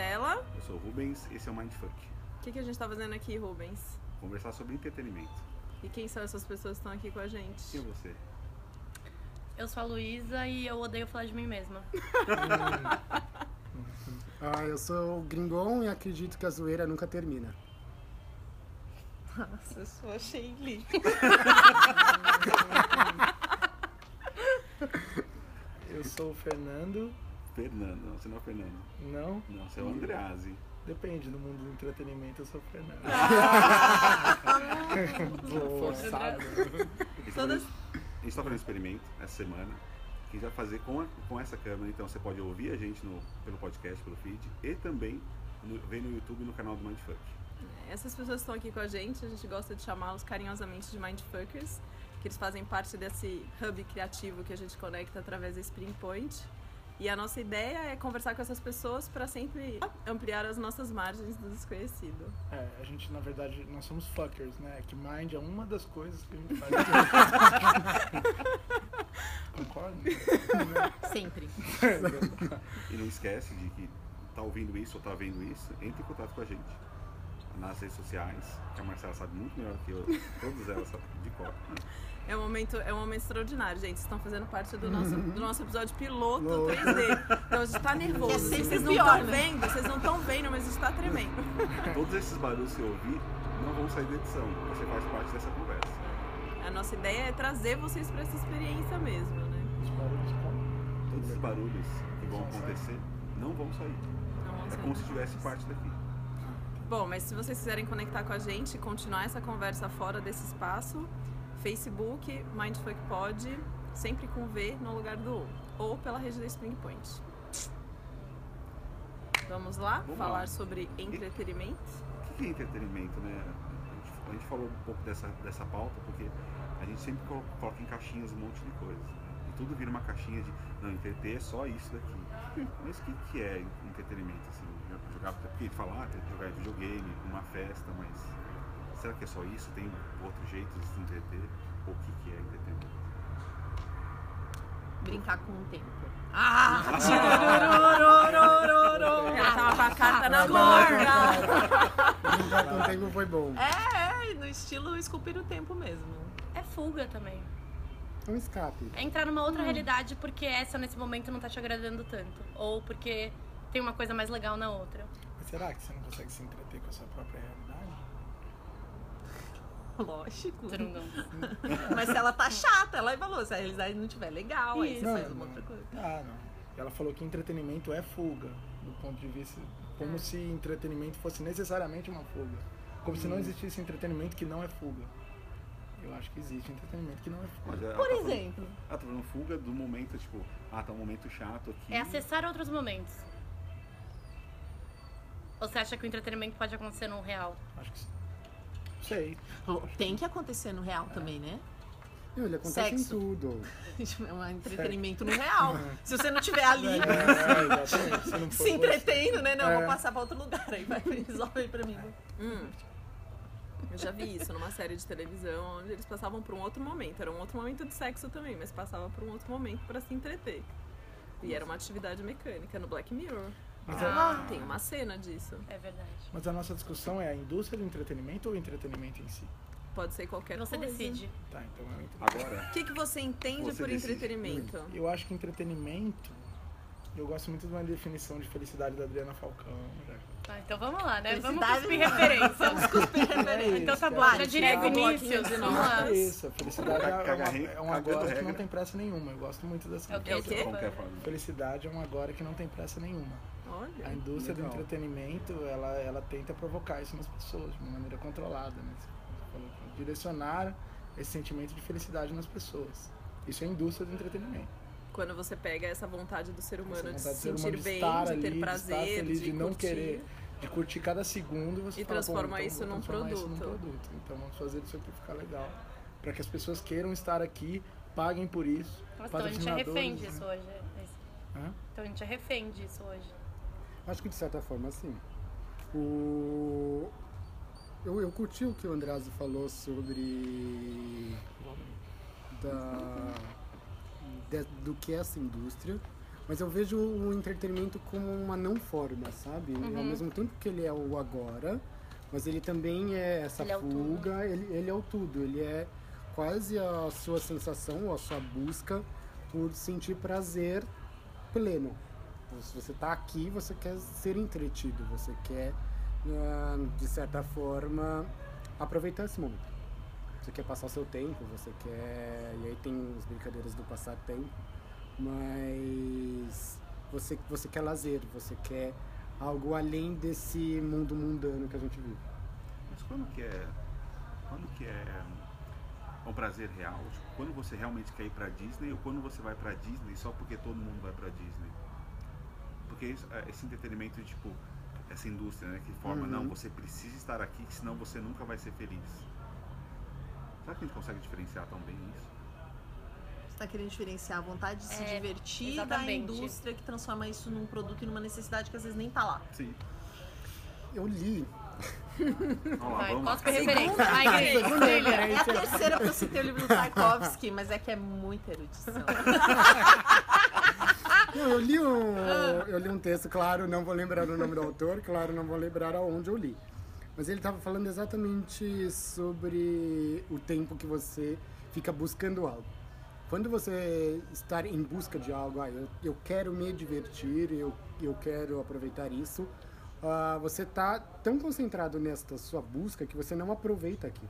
Marcela. Eu sou o Rubens, esse é o Mindfuck. O que, que a gente tá fazendo aqui, Rubens? Conversar sobre entretenimento. E quem são essas pessoas que estão aqui com a gente? Quem é você? Eu sou a Luísa e eu odeio falar de mim mesma. Ah, eu sou o Gringon e acredito que a zoeira nunca termina. Nossa, eu sou a Sheili. Eu sou o Fernando. Fernando, não, você não é o Fernando. Não? Não, você é o Andreazzi. Depende, no mundo do entretenimento eu sou o Fernando. Forçado. Todas- foi- A gente tá fazendo um experimento essa semana que a gente vai fazer com, a- com essa câmera. Então você pode ouvir a gente no, pelo podcast, pelo feed e também no, ver no YouTube no canal do Mindfuck. Essas pessoas que estão aqui com a gente, a gente gosta de chamá-los carinhosamente de Mindfuckers, que eles fazem parte desse hub criativo que a gente conecta através da Spring Point. E a nossa ideia é conversar com essas pessoas para sempre ampliar as nossas margens do desconhecido. É, a gente, na verdade, nós somos fuckers, né? Que mind é uma das coisas que a gente faz. Concorda? Sempre. E não esquece de que tá ouvindo isso ou tá vendo isso, entre em contato com a gente nas redes sociais, que a Marcela sabe muito melhor que eu, todas elas sabem de cor. É um momento, é um momento extraordinário, gente. Vocês estão fazendo parte do nosso, do nosso episódio piloto Louco. 3D. Então a gente tá nervoso. É sempre vocês não pior, estão né? vendo, vocês não estão vendo, mas a gente tá tremendo. Todos esses barulhos que você ouvir não vão sair da edição, você faz parte dessa conversa. A nossa ideia é trazer vocês para essa experiência mesmo, né? Os barulhos? Todos esses barulhos que vão acontecer não vão sair. Não vamos É sair. como se tivesse parte daqui. Bom, mas se vocês quiserem conectar com a gente e continuar essa conversa fora desse espaço, Facebook, Mindfuck Pod, sempre com V no lugar do O. Ou pela rede da Spring Point. Vamos lá Vamos falar lá. sobre entretenimento? O que é entretenimento, né? A gente, a gente falou um pouco dessa, dessa pauta porque a gente sempre colo- coloca em caixinhas um monte de coisa. E tudo vira uma caixinha de, não, entreter é só isso daqui. Mas o que, que é entretenimento? Assim, jogar, porque falar, jogar videogame, uma festa, mas será que é só isso? Tem outro jeito de se entreter? Ou o que, que é entretenimento? Brincar com o tempo. Ah! Tava com a carta na mão. Brincar com o tempo foi bom. É, no estilo esculpir o tempo mesmo. É fuga também. É um escape. É entrar numa outra realidade porque essa nesse momento não tá te agradando tanto. Ou porque tem uma coisa mais legal na outra. Mas será que você não consegue se entreter com a sua própria realidade? Lógico. Mas se ela tá chata, ela falou, se a realidade não tiver legal, aí você Isso. faz uma outra coisa. Ah, não. Ela falou que entretenimento é fuga, do ponto de vista. Como se entretenimento fosse necessariamente uma fuga. Como se não existisse entretenimento que não é fuga. Eu acho que existe entretenimento que não é fuga. Mas ela Por tá falando- exemplo, Ela tá falando fuga do momento, tipo, ah, tá um momento chato aqui. É acessar outros momentos. Ou você acha que o entretenimento pode acontecer no real? Acho que sim. Sei. tem que acontecer no real também, né? Não, ele acontece Sexo. em tudo. É um entretenimento no real. Se você não tiver ali É, exatamente. Se não for se entretendo, né? Não, eu É. vou passar pra outro lugar. Aí vai resolve aí pra mim. Hum. Eu já vi isso numa série de televisão, onde eles passavam por um outro momento. Era um outro momento de sexo também, mas passava por um outro momento para se entreter. E era uma atividade mecânica no Black Mirror. Mas, Ah. a, Tem uma cena disso. É verdade. mas a nossa discussão é a indústria do entretenimento ou o entretenimento em si? Pode ser qualquer Você coisa. decide. Tá, então é. Agora, O que, que você entende Você por decide. entretenimento? Eu acho que entretenimento. Eu gosto muito de uma definição de felicidade da Adriana Falcão. né? Ah, então vamos lá, né? Vamos cuspir referência. Vamos cuspir referência. Então tá bom, Vai, já diria Vinícius. Vamos notas. lá. É isso, a felicidade é, uma, é um agora que não tem pressa nenhuma. Eu gosto muito dessa. É o quê? É é? Felicidade é um agora que não tem pressa nenhuma. A Olha. indústria Legal. do entretenimento, ela, ela tenta provocar isso nas pessoas de uma maneira controlada, né? Direcionar esse sentimento de felicidade nas pessoas. Isso é a indústria do entretenimento. Quando você pega essa vontade do ser humano de se sentir humano de bem, estar de ali, ter de estar prazer, feliz, de, de não curtir. querer, de curtir cada segundo, você E fala, transformar "Bom, então isso num transformar isso num produto." Então vamos fazer isso aqui ficar legal. Para que as pessoas queiram estar aqui, paguem por isso. Nossa, então a gente é refém né? disso hoje. Hã? Então a gente é refém disso hoje. Acho que de certa forma, sim. O... Eu, eu curti o que o Andreazzi falou sobre da, de- do que é essa indústria, Mas eu vejo o entretenimento como uma não forma, sabe? Uhum. Ao mesmo tempo que ele é o agora, mas ele também é essa Ele é fuga, ele, ele é o tudo. Ele é quase a sua sensação, ou a sua busca por sentir prazer pleno. Se você está aqui, você quer ser entretido, você quer, ah, de certa forma, aproveitar esse momento. Você quer passar o seu tempo, você quer. E aí tem as brincadeiras do passar tempo, mas você, você quer lazer, você quer algo além desse mundo mundano que a gente vive. Mas quando que é. Quando que é um prazer real? Tipo, quando você realmente quer ir pra Disney ou quando você vai pra Disney só porque todo mundo vai pra Disney? Porque isso- é, esse entretenimento, tipo, essa indústria, né, que forma, Uhum. não, você precisa estar aqui, senão você nunca vai ser feliz. Será que a gente consegue diferenciar tão bem isso? Você tá querendo diferenciar a vontade de se É, divertir da exatamente. indústria que transforma isso num produto e numa necessidade que às vezes nem tá lá. Sim. Eu li. Vai, vamos lá. cospe referência. Ai. É a terceira pra eu citei o livro do Tchaikovsky, mas é que é muita erudição. Não, eu li um, eu li um texto, claro, não vou lembrar o nome do autor, claro, não vou lembrar aonde eu li. Mas ele estava falando exatamente sobre o tempo que você fica buscando algo. Quando você está em busca de algo, ah, eu, eu quero me divertir, eu, eu quero aproveitar isso, ah, você está tão concentrado nesta sua busca que você não aproveita aqui.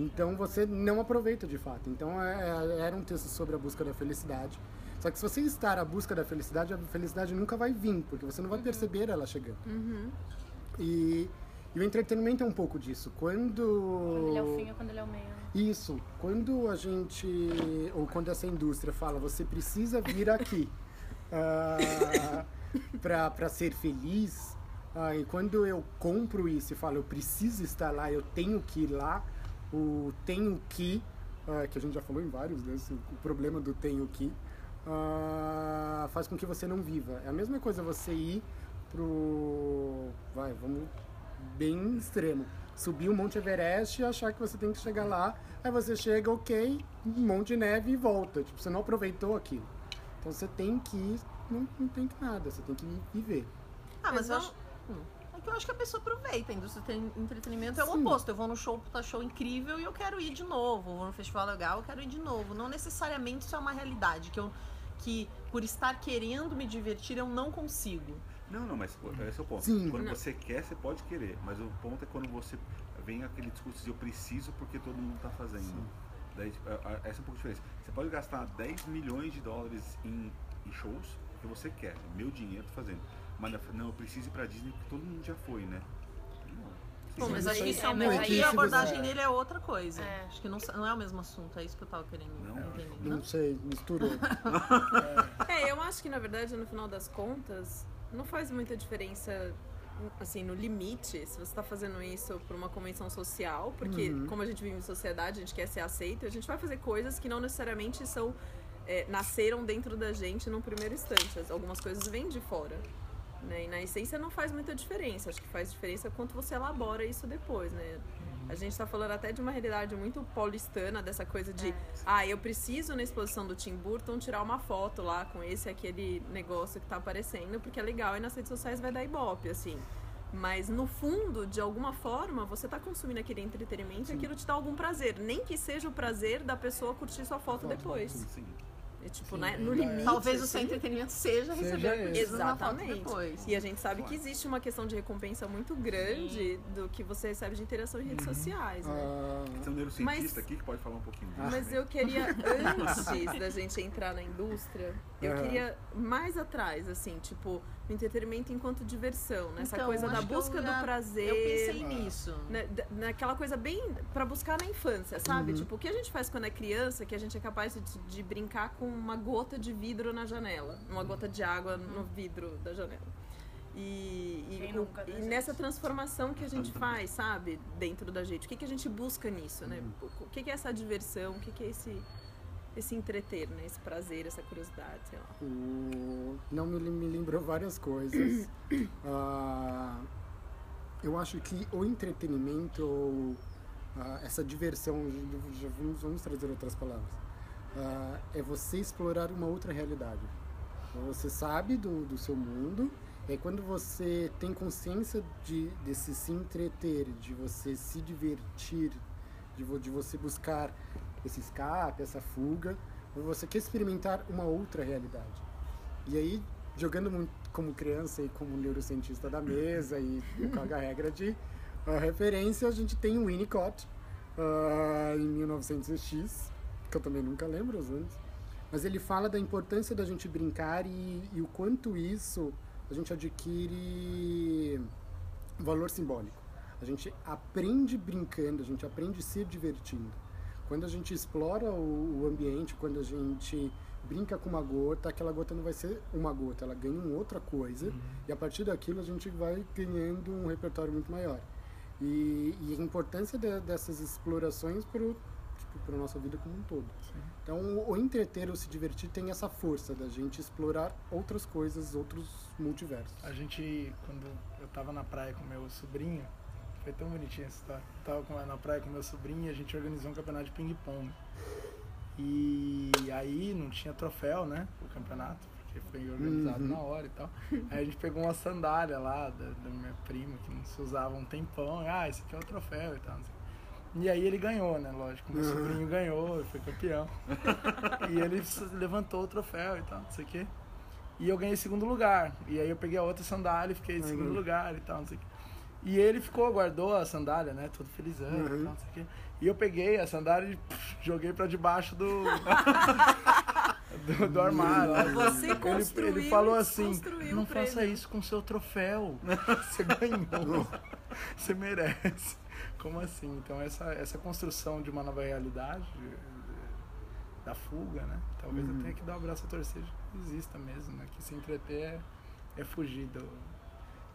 Então você não aproveita de fato. Então é- é- era um texto sobre a busca da felicidade. Só que se você estar à busca da felicidade, a felicidade nunca vai vir, porque você não vai perceber ela chegando. E, e o entretenimento é um pouco disso. Quando. Quando ele é o fim ou quando ele é o meio. Isso. Quando a gente. Ou quando essa indústria fala, você precisa vir aqui ah, para ser feliz. ah, e quando eu compro isso e falo, eu preciso estar lá, eu tenho que ir lá, o tenho que, ah, que a gente já falou em vários, né? esse- o problema do tenho que, ah, faz com que você não viva. É a mesma coisa você ir pro. Vai, vamos bem extremo. Subir o Monte Everest e achar que você tem que chegar lá, aí você chega, ok, um monte de neve e volta. Tipo, você não aproveitou aquilo. Então você tem que ir, não, não tem que nada, você tem que ir viver. Ah, mas eu não- acho. É que eu acho que a pessoa aproveita. A indústria tem entretenimento é o Sim. oposto. Eu vou no show, puta show incrível e eu quero ir de novo. Vou no festival legal, eu quero ir de novo. Não necessariamente isso é uma realidade. Que eu que por estar querendo me divertir eu não consigo. Não, não, mas esse é o ponto. Sim. Quando Não. você quer, você pode querer. Mas o ponto é quando você vem aquele discurso de eu preciso porque todo mundo está fazendo. Daí, tipo, essa é um pouco a diferença. Você pode gastar 10 milhões de dólares em, em shows que você quer. Meu dinheiro tô fazendo. Mas não, eu preciso ir pra Disney porque todo mundo já foi, né? Não. Pô, mas acho que é é, mas aí e a abordagem dele é outra coisa. É. Acho que não, não é o mesmo assunto, é isso que eu tava querendo Não, entender. Não sei, misturou. É, eu acho que na verdade, no final das contas, não faz muita diferença, assim, no limite, se você tá fazendo isso por uma convenção social, porque Uhum. como a gente vive em sociedade, a gente quer ser aceito, a gente vai fazer coisas que não necessariamente são. é, nasceram dentro da gente num primeiro instante. As- Algumas coisas vêm de fora. Né? E na essência não faz muita diferença. Acho que faz diferença quanto você elabora isso depois, né? A gente tá falando até de uma realidade muito paulistana, dessa coisa de, ah, eu preciso na exposição do Tim Burton tirar uma foto lá com esse aquele negócio que tá aparecendo, porque é legal e nas redes sociais vai dar ibope, assim. Mas no fundo, de alguma forma, você tá consumindo aquele entretenimento e aquilo te dá algum prazer. Nem que seja o prazer da pessoa curtir sua foto depois. Sim. E, tipo, Sim, né, no é. limite. Talvez o seu assim, entretenimento seja Seja receber na foto Exatamente. depois. E a gente sabe que Claro. existe uma questão de recompensa muito grande do que você recebe de interação em redes sociais, né? Ah, Tem um neurocientista Mas- aqui que pode falar um pouquinho disso. Mas também. eu queria, antes da gente entrar na indústria, eu Aham. queria mais atrás, assim, tipo, o entretenimento enquanto diversão, nessa Então, coisa da eu busca do prazer. Eu pensei nisso. né, da- naquela coisa bem pra buscar na infância, sabe? Uhum. Tipo, o que a gente faz quando é criança, que a gente é capaz de, de brincar com uma gota de vidro na janela, uma gota de água no vidro da janela. E, e, nunca, né, e nessa transformação que a gente faz, sabe, dentro da gente, o que, que a gente busca nisso, né? O que, que é essa diversão, o que, que é esse, esse entreter, né? Esse prazer, essa curiosidade, sei lá. o- não me, me lembrou várias coisas. Ah, eu acho que o entretenimento, ou ah, essa diversão, já vamos, vamos trazer outras palavras, ah, é você explorar uma outra realidade. Você sabe do, do seu mundo. Aí quando você tem consciência de, desse se entreter, de você se divertir, de, de você buscar esse escape, essa fuga, você quer experimentar uma outra realidade. E aí, jogando como criança e como neurocientista da mesa e com a regra de ah, referência, a gente tem o Winnicott ah, em 1900X, que eu também nunca lembro os anos. Mas ele fala da importância da gente brincar e, e o quanto isso a gente adquire valor simbólico. A gente aprende brincando, a gente aprende se divertindo. Quando a gente explora o, o ambiente, quando a gente brinca com uma gota, aquela gota não vai ser uma gota, ela ganha uma outra coisa e a partir daquilo a gente vai ganhando um repertório muito maior. E, e a importância de- dessas explorações para tipo, a nossa vida como um todo. Então, o, entreter ou se divertir tem essa força da gente explorar outras coisas, outros multiversos. A gente, quando eu tava na praia com meu sobrinho, foi tão bonitinha essa história. Eu tava na praia com meu sobrinho e a gente organizou um campeonato de ping-pong. E aí não tinha troféu, né? O campeonato, porque foi organizado Uhum. na hora e tal. Aí a gente pegou uma sandália lá da, da minha prima, que não se usava um tempão. Ah, esse aqui é o troféu e tal. não sei. E aí ele ganhou, né? Lógico, meu Uhum. sobrinho ganhou, foi campeão. e ele levantou o troféu e tal, não sei o quê. E eu ganhei segundo lugar. E aí eu peguei a outra sandália e fiquei em segundo Uhum. lugar e tal, não sei o quê. E ele ficou, guardou a sandália, né? Todo felizão e Uhum. tal, não sei o quê. E eu peguei a sandália e pff, joguei pra debaixo do. do, do armário. Você Ele, construiu ele falou assim: não o prêmio." faça isso com seu troféu. Você ganhou. Você merece. Como assim? Então, essa, essa construção de uma nova realidade, da fuga, né? Talvez eu tenha que dar o braço a torcer exista mesmo, né? Que se entreter é, é fugir do,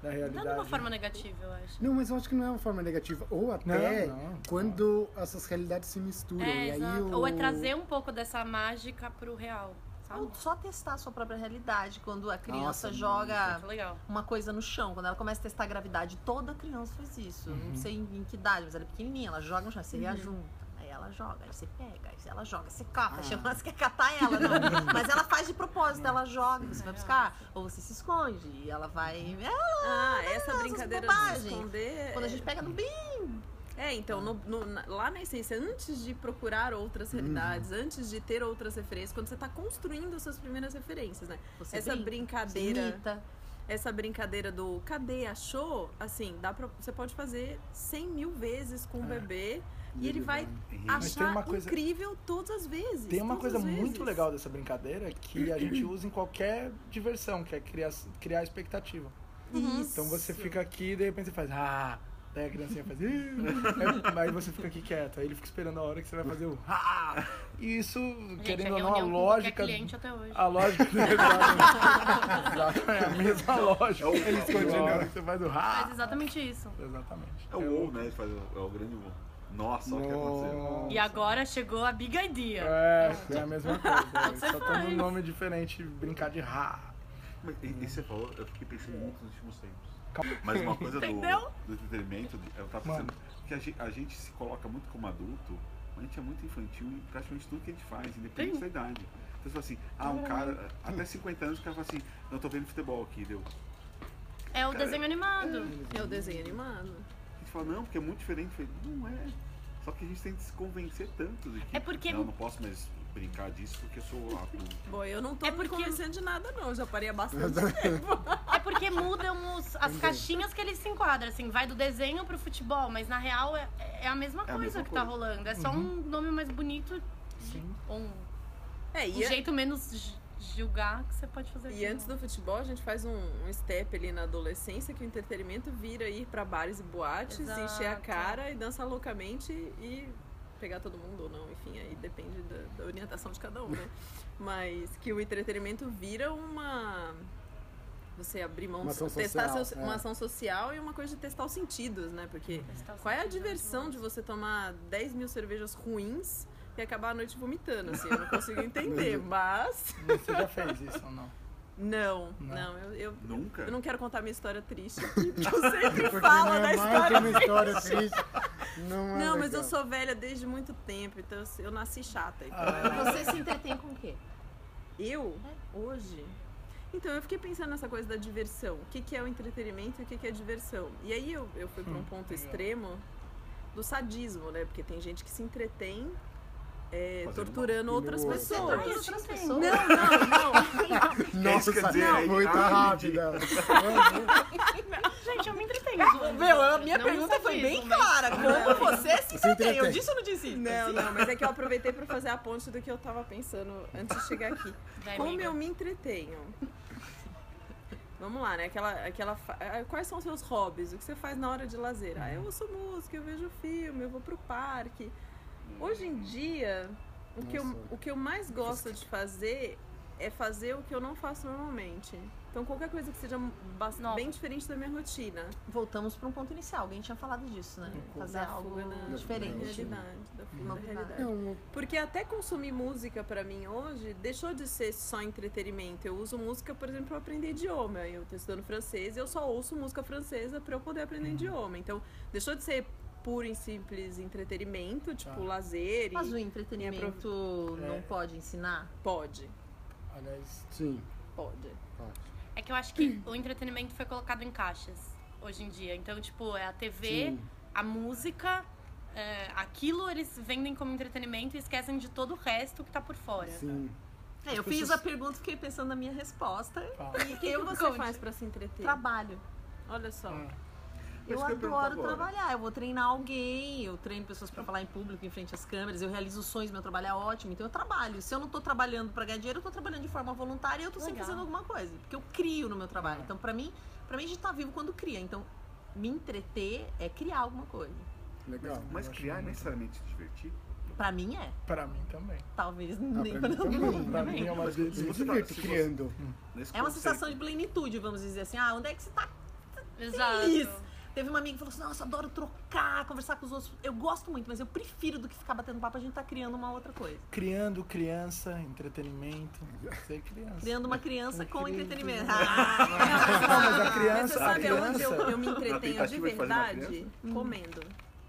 da Não realidade. de uma forma negativa, eu acho. Não, mas eu acho que não é uma forma negativa. Ou até Não, não. quando essas realidades se misturam. É, e aí exato. o... Ou é trazer um pouco dessa mágica pro real, sabe? Ou só testar a sua própria realidade. Quando a criança Nossa, joga uma coisa no chão, quando ela começa a testar a gravidade, toda criança faz isso. Uhum. Não sei em, que idade, mas ela é pequenininha, ela joga no chão, aí você reajunta. Ela joga, aí você pega, aí ela joga, você cata, Ah. chama, você quer catar ela, não. mas ela faz de propósito, ela joga, você vai buscar, ou você se esconde, e ela vai. É, Ah, essa brincadeira de esconder. quando a gente pega no bem. É, então, no- no- lá na essência, antes de procurar outras realidades, antes de ter outras referências, quando você tá construindo as suas primeiras referências, né? Você essa brinca, brincadeira, imita. essa brincadeira do cadê, achou? Assim, dá pra, você pode fazer 100 mil vezes com o É. bebê e ele vai achar coisa- incrível todas as vezes. Tem uma coisa muito legal dessa brincadeira que a gente usa em qualquer diversão, que é criar, criar expectativa. Isso. Então você fica aqui e de repente você faz ah, daí a criancinha faz aí, aí você fica aqui quieto, aí ele fica esperando a hora que você vai fazer o ah. E isso, Gente, querendo é ou não, a lógica. cliente até hoje. A lógica Exato, é a mesma lógica. É o- Ele esconde é o- na hora que você faz o Faz ah. exatamente isso. Exatamente. É o WoW, né? Ele faz o, é o grande WoW. Nossa, olha o que aconteceu. E agora chegou a big idea. É, é a mesma coisa. Só tá faz. num nome diferente, brincar de ra. E, e você falou, eu fiquei pensando muito nos últimos tempos. Mas uma coisa do, do entretenimento, eu tava Mano. pensando que a gente, a gente se coloca muito como adulto, mas a gente é muito infantil em praticamente tudo que a gente faz, independente Sim. da idade. Então você fala assim, ah, um cara, até 50 anos, o cara fala assim, não, eu tô vendo futebol aqui, deu. É o desenho animado. É o desenho animado. A fala, não, porque é muito diferente. Eu falei, não é. Só que a gente tem que se convencer tanto de que É porque- não, eu não posso mais brincar disso porque eu sou adulto. Bom, eu não tô É me porque- convencendo de nada, não. Já parei há bastante tempo. É porque mudam os- as caixinhas que ele se enquadra, assim, vai do desenho pro futebol, mas na real é, é a mesma É a coisa mesma que tá coisa. rolando. É só um nome mais bonito, Sim. ou um, É, um e, jeito menos julgar que você pode fazer. e aquilo. antes do futebol, a gente faz um, um step ali na adolescência que o entretenimento vira ir pra bares e boates, Exato. encher a cara e dançar loucamente e pegar todo mundo ou não. Enfim, aí depende da, da orientação de cada um, né? Mas que o entretenimento vira uma. Você abrir mão Uma ação testar social, seus- é. uma ação social e uma coisa de testar os sentidos, né? Porque Testar qual é a sentidos, diversão de você tomar 10 mil cervejas ruins e acabar a noite vomitando, assim? Eu não consigo entender, mas. Você já fez isso ou não? Não, Não. não, eu, eu, Nunca? eu não quero contar minha história triste aqui, porque eu sempre Porque falo não da é mais história. uma história triste. Não, é Não, mas eu sou velha desde muito tempo, então eu, eu nasci chata. Então Ah. Você se entretém com o quê? eu, hoje, Então, eu fiquei pensando nessa coisa da diversão. O que, que é o entretenimento e o que, que é diversão. E aí eu, eu fui para um Hum, ponto legal. extremo do sadismo, né? Porque tem gente que se entretém é, torturando mal. outras pessoas. Ai, outras pessoas. Não, não, não. Nossa, quer dizer, não, muito ah, rápida. Gente, eu me entretenho. Meu, a minha Não pergunta foi bem mas- clara. Como você se entretém? Eu disse ou não disse? Não, não, mas é que eu aproveitei para fazer a ponte do que eu tava pensando antes de chegar aqui. Vai, Como amiga. eu me entretenho? Vamos lá, né? Aquela, aquela, fa- ah, quais são os seus hobbies? O que você faz na hora de lazer? Ah, eu ouço música, eu vejo filme, eu vou pro parque. Hoje em dia, o, que eu, Nossa. o que eu mais gosto de fazer é fazer o que eu não faço normalmente. Então, qualquer coisa que seja Nova. bem diferente da minha rotina. Voltamos para um ponto inicial. Alguém tinha falado disso, né? Fazer Da algo na diferente. realidade. Da fuga da realidade. Não, Porque até consumir música pra mim hoje deixou de ser só entretenimento. Eu uso música, por exemplo, pra aprender idioma. Eu tô estudando francês e eu só ouço música francesa pra eu poder aprender idioma. Então, deixou de ser puro e simples entretenimento, tipo Ah. lazer Mas o e entretenimento É. não pode ensinar? pode, Aliás, sim. pode. pode. É que eu acho que o entretenimento foi colocado em caixas hoje em dia. Então, tipo, é a TV, Sim. a música, é, aquilo eles vendem como entretenimento e esquecem de todo o resto que tá por fora. Sim. É, eu As fiz pessoas- a pergunta e fiquei pensando na minha resposta. fala. E o que você Conte. faz pra se entreter? Trabalho. Olha só. Ah, Eu eu adoro agora. trabalhar. Eu vou treinar alguém, eu treino pessoas pra falar em público, em frente às câmeras, eu realizo sonhos, meu trabalho é ótimo, então eu trabalho. Se eu não tô trabalhando pra ganhar dinheiro, eu tô trabalhando de forma voluntária e eu tô sempre Legal. fazendo alguma coisa. Porque eu crio no meu trabalho. Então, pra mim, pra mim a gente tá vivo quando cria. Então, me entreter é criar alguma coisa. Legal. Mas acho criar é necessariamente se divertir? Pra mim é. Pra mim também. Talvez Ah, nem pra pra mim todo também. mundo. Pra mim é uma Mas se você me tá- se criando. Nesse É uma conceito- sensação de plenitude, vamos dizer assim. Ah, onde é que você tá Exato. feliz? Teve uma amiga que falou assim: Nossa, adoro trocar, conversar com os outros. Eu gosto muito, mas eu prefiro do que ficar batendo papo, a gente tá criando uma outra coisa. Criando criança, entretenimento. Ser criança. Criando uma criança com entretenimento. Não, mas a criança, Mas você a sabe aonde eu, criança. eu me entretenho de verdade? Comendo.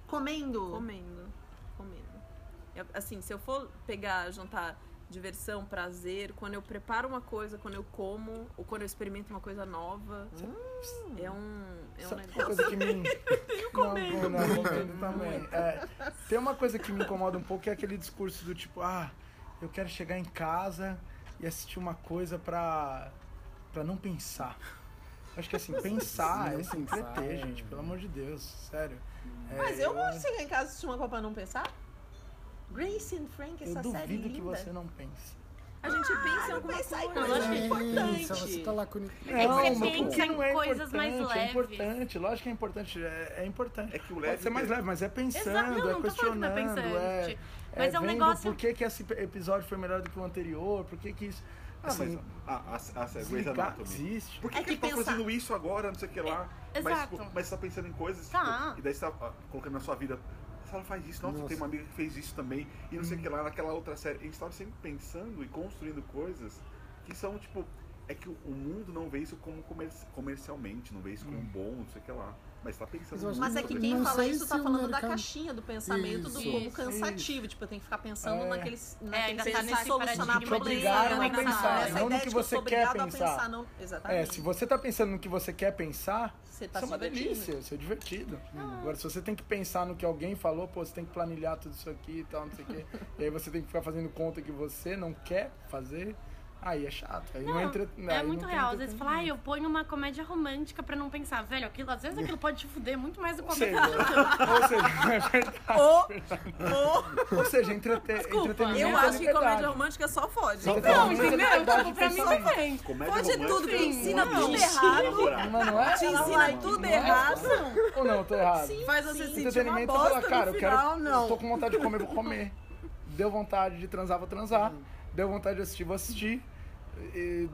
Comendo. Comendo. Comendo. Eu- assim, se eu for pegar, juntar diversão, prazer, quando eu preparo uma coisa, quando eu como, ou quando eu experimento uma coisa nova, é um, é um Sabe uma negócio. coisa que me. Não, não, não, comendo também. É, tem uma coisa que me incomoda um pouco que é aquele discurso do tipo, ah, eu quero chegar em casa e assistir uma coisa pra, pra não pensar. Acho que assim, pensar Não é se pensar, entreter, é. gente, pelo amor de Deus, sério. É, Mas eu gosto de chegar em casa e assistir uma coisa pra não pensar. Grace and Frank, eu essa série duvido linda. que você não pense. A gente pensa em alguma coisa. lógico que é importante. Isso, você tá lá com... É que você mas por pensa que em não é coisas mais? É leves. importante, lógico que é importante, é, é importante. É que o Pode leve ser mais tem- leve, mas é pensando, Exato, não, é não tô falando que não é questionando, é. Mas é um negócio- por que, que esse episódio foi melhor do que o anterior, por que que isso... Ah, Assim, mas a, a, a, a Grey's Anatomy. existe. Por que, É que ele que tá pensar- fazendo isso agora, não sei o que lá? É, mas, exato. mas você tá pensando em coisas, Tá. tipo, e daí você tá ah, colocando na sua vida. Ela faz isso, nossa, Nossa. tem uma amiga que fez isso também, e não sei o que lá, naquela outra série. A gente tava sempre pensando e construindo coisas que são, tipo, é que o mundo não vê isso como comer- comercialmente, não vê isso como bom, não sei o que lá. Mas tá pensando Mas é que quem Não fala isso tá falando da mercado- caixinha do pensamento do Isso. como Isso. cansativo. Tipo, eu tenho que ficar pensando É. naqueles, ainda naqueles tá pensar nesse solucionar paradigma. Te obrigaram problema. a pensar, não no que você quer pensar. pensar. Não... Exatamente. É, se você tá pensando no que você quer pensar, Você tá isso é uma delícia, isso é divertido. Agora, se você tem que pensar no que alguém falou, pô, você tem que planilhar tudo isso aqui e tal, não sei o quê, e aí você tem que ficar fazendo conta que você não quer fazer, aí é chato. Aí não, Não, entre... é aí muito não tem real. Às vezes fala, ah, eu ponho uma comédia romântica pra não pensar. Velho, aquilo, às vezes aquilo pode te fuder muito mais do que Ou qualquer seja, ou seja, é verdade. Ou Ou seja, entrete... entretenimento Eu é acho que comédia romântica só fode. Só Então, fode. Não, entendeu? Tipo, pra mim também. Comédia Pode tudo, porque ensina não, tudo não, errado. Mas não é? Te ensina vai- tudo não é? errado. Ou não, eu tô errado. Faz você sentir uma Entretenimento é bosta falar, cara, no eu quero. final, não. Eu tô com vontade de comer, vou comer. Deu vontade de transar, vou transar. Deu vontade de assistir, vou assistir.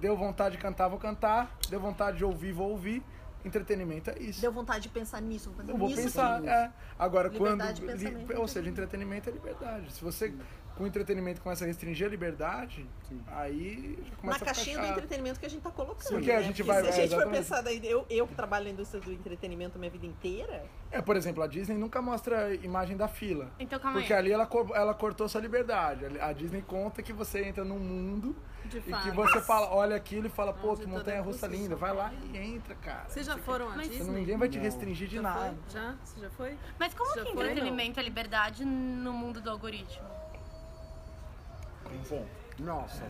Deu vontade de cantar, vou cantar. Deu vontade de ouvir, vou ouvir. Entretenimento é isso. deu vontade de pensar nisso, vou fazer Eu vou nisso. pensar, é. Agora, Liberdade quando. li- ou seja, entretenimento é liberdade. Se você com o entretenimento começa a restringir a liberdade, aí já Na começa a ficar caixinha do entretenimento que a gente tá colocando. Porque a né? gente Porque vai- Se a é, gente for exatamente. pensar daí, eu, eu que trabalho na indústria do entretenimento a minha vida inteira, É, por exemplo, a Disney nunca mostra a imagem da fila. Então calma Porque aí. ali ela, ela cortou sua liberdade. A Disney conta que você entra num mundo De e que fato. você fala, olha aquilo e fala, pô, que montanha russa linda. Vai lá e entra, cara. Vocês já Você foram à quer- Disney? Ninguém vai te Não. restringir de Já nada. foi? Já? Você já foi? Mas como Já que entretenimento é liberdade no mundo do algoritmo? Bom, Nossa.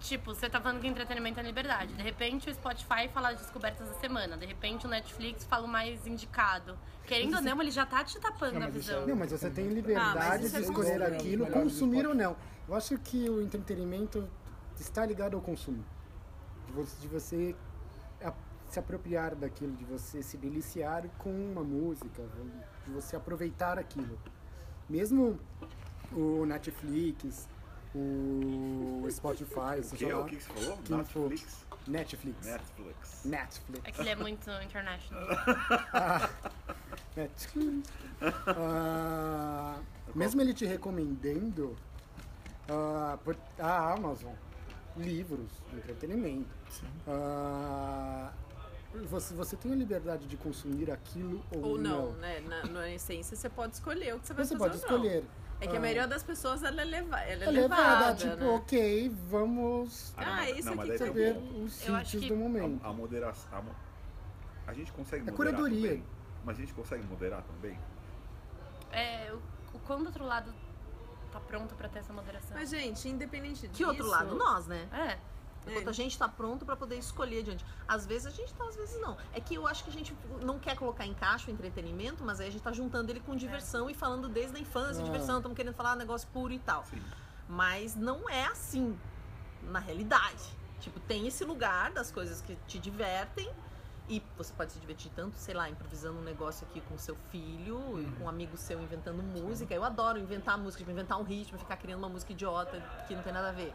Tipo, você tá falando que entretenimento é liberdade. De repente o Spotify fala as descobertas da semana. De repente o Netflix fala o mais indicado. Querendo ou não, ele já tá te tapando Não, a visão. é- Não, mas você tem Ah, liberdade é de escolher consumo. aquilo, consumir ou não. Eu acho que o entretenimento está ligado ao consumo. De você, se apropriar daquilo, de você se deliciar com uma música, de você aproveitar aquilo. Mesmo o Netflix, o Spotify, o seja que, lá, o que que você falou? que for. Netflix? Netflix. Netflix. Netflix. É que ele é muito international. Netflix. Ah, mesmo ele te recomendando ah, por- a Amazon, livros, entretenimento. Ah, você, você tem a liberdade de consumir aquilo ou, Ou não, né? Na, na essência, você pode escolher o que você vai Você fazer pode ou não. É que a Ah, maioria das pessoas, ela é, leva, ela é é levada, levada, tipo, né? ok, vamos Ah, não, mas- isso não, aqui eu um saber os Eu acho sítios do momento. A, a moderação. A, a gente consegue É moderar curadoria. também. Mas a gente consegue moderar também? É, o, o quando do outro lado tá pronto pra ter essa moderação? Mas, gente, independente disso... que outro lado? Nós, né? É. Enquanto a gente tá pronto pra poder escolher adiante. Às vezes a gente tá, às vezes não. É que eu acho que a gente não quer colocar em caixa o entretenimento, mas aí a gente tá juntando ele com diversão e falando desde a infância, Ah. diversão, estamos querendo falar negócio puro e tal. Sim. Mas não é assim, na realidade. Tipo, tem esse lugar das coisas que te divertem. E você pode se divertir tanto, sei lá, improvisando um negócio aqui com seu filho, e com um amigo seu inventando música. Eu adoro inventar música, tipo, inventar um ritmo, ficar criando uma música idiota que não tem nada a ver.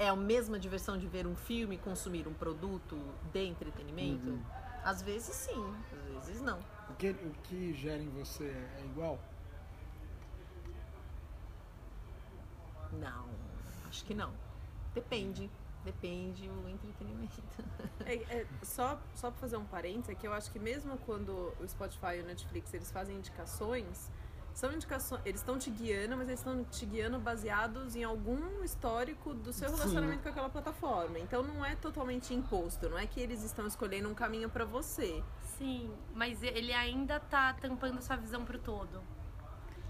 É a mesma diversão de ver um filme, consumir um produto de entretenimento? Às vezes sim, às vezes não. O que, o que gera em você é igual? Não, acho que não. Depende. Depende o entretenimento. É, é, só, só pra fazer um parênteses, é que eu acho que mesmo quando o Spotify e o Netflix eles fazem indicações, são indicações, eles estão te guiando, mas eles estão te guiando baseados em algum histórico do seu Sim. relacionamento com aquela plataforma. Então não é totalmente imposto, não é que eles estão escolhendo um caminho pra você. Sim, mas ele ainda tá tampando sua visão pro todo.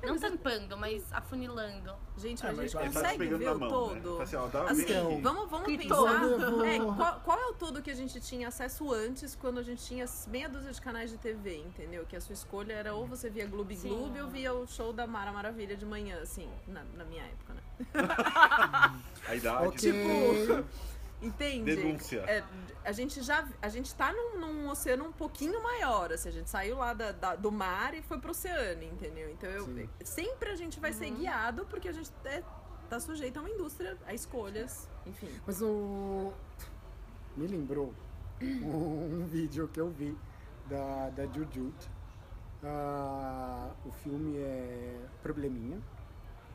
Não tampando, mas afunilando. Gente, É, a mas gente ele tá consegue pegando ver na o mão, todo. Né? Assim, ó, dá Assim, aqui. vamos, vamos Que pensar. todo, é, qual, qual é o todo que a gente tinha acesso antes, quando a gente tinha meia dúzia de canais de TV, entendeu? Que a sua escolha era ou você via Gloob Sim. Gloob ou via o show da Mara Maravilha de manhã, assim, na, na minha época, né? A idade. Ok. Entende? Denúncia. É, a gente já. A gente tá num, num oceano um pouquinho maior, assim, a gente saiu lá da- da- do mar e foi pro oceano, entendeu? Então eu, Sim. sempre a gente vai ser guiado porque a gente é, tá sujeito a uma indústria, a escolhas, enfim. Mas o. Me lembrou um vídeo que eu vi da, da Jujut. Ah, o filme é Probleminha.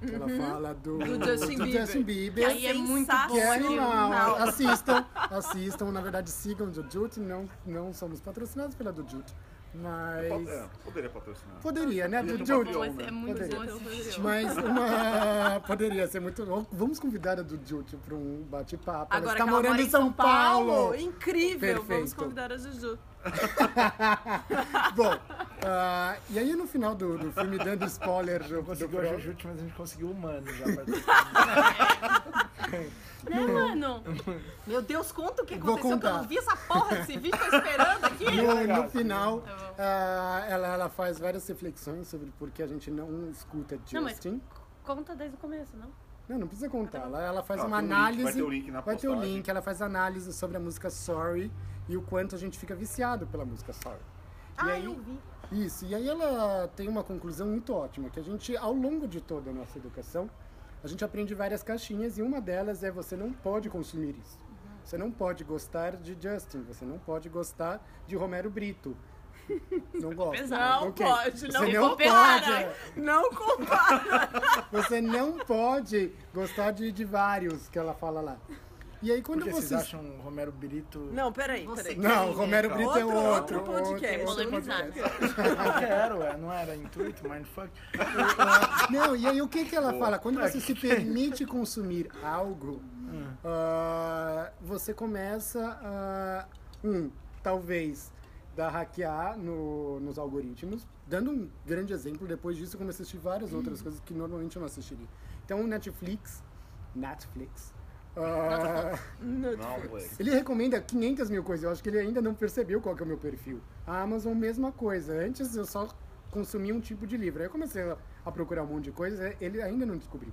Que Ela fala do, Uhum. Do Justin Bieber. Justin Bieber. Aí é muito que é animal. Assistam, assistam. Na verdade, sigam Jujut. Não, não somos patrocinados pela Jujut. Mas. É, poderia patrocinar. Poderia, né? Né? é muito Poderia. bom esse vídeo. Mas uma. Poderia ser muito. Vamos convidar a Jujut para um bate-papo. Ela Agora está morando mora em São Paulo. Incrível! Vamos Perfeito. convidar a Juju. Bom, ah, e aí no final do, do filme, dando spoiler do, Não do conseguiu a Jujutsu, mas a gente conseguiu o humano já. Né, mano? Meu Deus, conta o que aconteceu, que eu não vi essa porra desse vídeo, tô esperando aqui. no, no final, Tá ah, ela, ela faz várias reflexões sobre por que a gente não escuta Não, mas- Justin. Conta desde o começo, não? Não, não precisa contar. Ela, ela faz Ah, uma link, análise. vai ter o link na vai ter o link, ela faz análise sobre a música Sorry e o quanto a gente fica viciado pela música Sorry. E Ah, aí- eu vi. Isso, e aí ela tem uma conclusão muito ótima, que a gente, ao longo de toda a nossa educação, a gente aprende várias caixinhas e uma delas é você não pode consumir isso. Você não pode gostar de Justin, você não pode gostar de Romero Brito. Não pesado. Não Ok. pode, não Você não compara. pode. Não compara. Você não pode gostar de, de vários que ela fala lá. E aí quando Por que você. vocês acham o Romero Brito... Não, peraí, Você peraí. Não, Romero? Brito é Outro- outro. outro podcast. outro podcast. Eu quero, é, não era intuito, mindfuck. Não, e aí o que, que ela fala? Quando você se permite consumir algo, ah, você começa a, um, talvez, dar hackear no- nos algoritmos. Dando um grande exemplo, depois disso eu comecei a assistir várias outras coisas que normalmente eu não assistiria. Então o Netflix, Netflix, ah, ele recomenda 500 mil coisas. Eu acho que ele ainda não percebeu qual que é o meu perfil. A Amazon, mesma coisa. Antes eu só consumia um tipo de livro. Aí eu comecei a, a procurar um monte de coisa. Ele ainda não descobriu.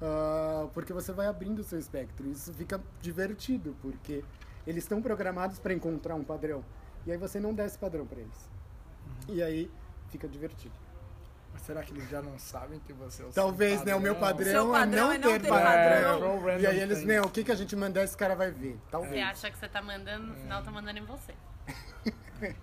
Ah, porque você vai abrindo o seu espectro. Isso fica divertido, porque eles estão programados para encontrar um padrão. E aí você não dá esse padrão para eles. E aí fica divertido. Mas será que eles já não sabem que você é o Talvez, seu né? O meu padrão, padrão é é não não ter ter padrão. padrão. É, throw e aí eles, não, o que, que a gente mandar, esse cara vai ver. Talvez. Você acha que você tá mandando, no final tá mandando em você.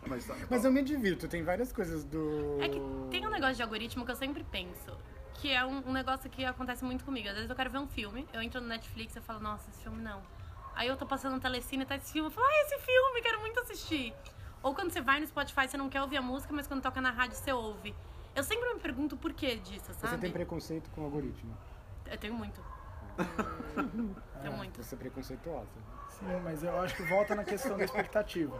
Mas, tá- Mas eu me divirto, tem várias coisas do. É que tem um negócio de algoritmo que eu sempre penso. Que é um, um negócio que acontece muito comigo. Às vezes eu quero ver um filme, eu entro no Netflix e falo, nossa, esse filme não. Aí eu tô passando no telecine e tá esse filme, eu falo, ah, esse filme, quero muito assistir. Ou quando você vai no Spotify, você não quer ouvir a música, mas quando toca na rádio, você ouve. Eu sempre me pergunto por que disso, Você sabe? tem preconceito com o algoritmo. Eu tenho muito. tenho muito. Você é preconceituosa. Sim, mas eu acho que volta na questão da expectativa.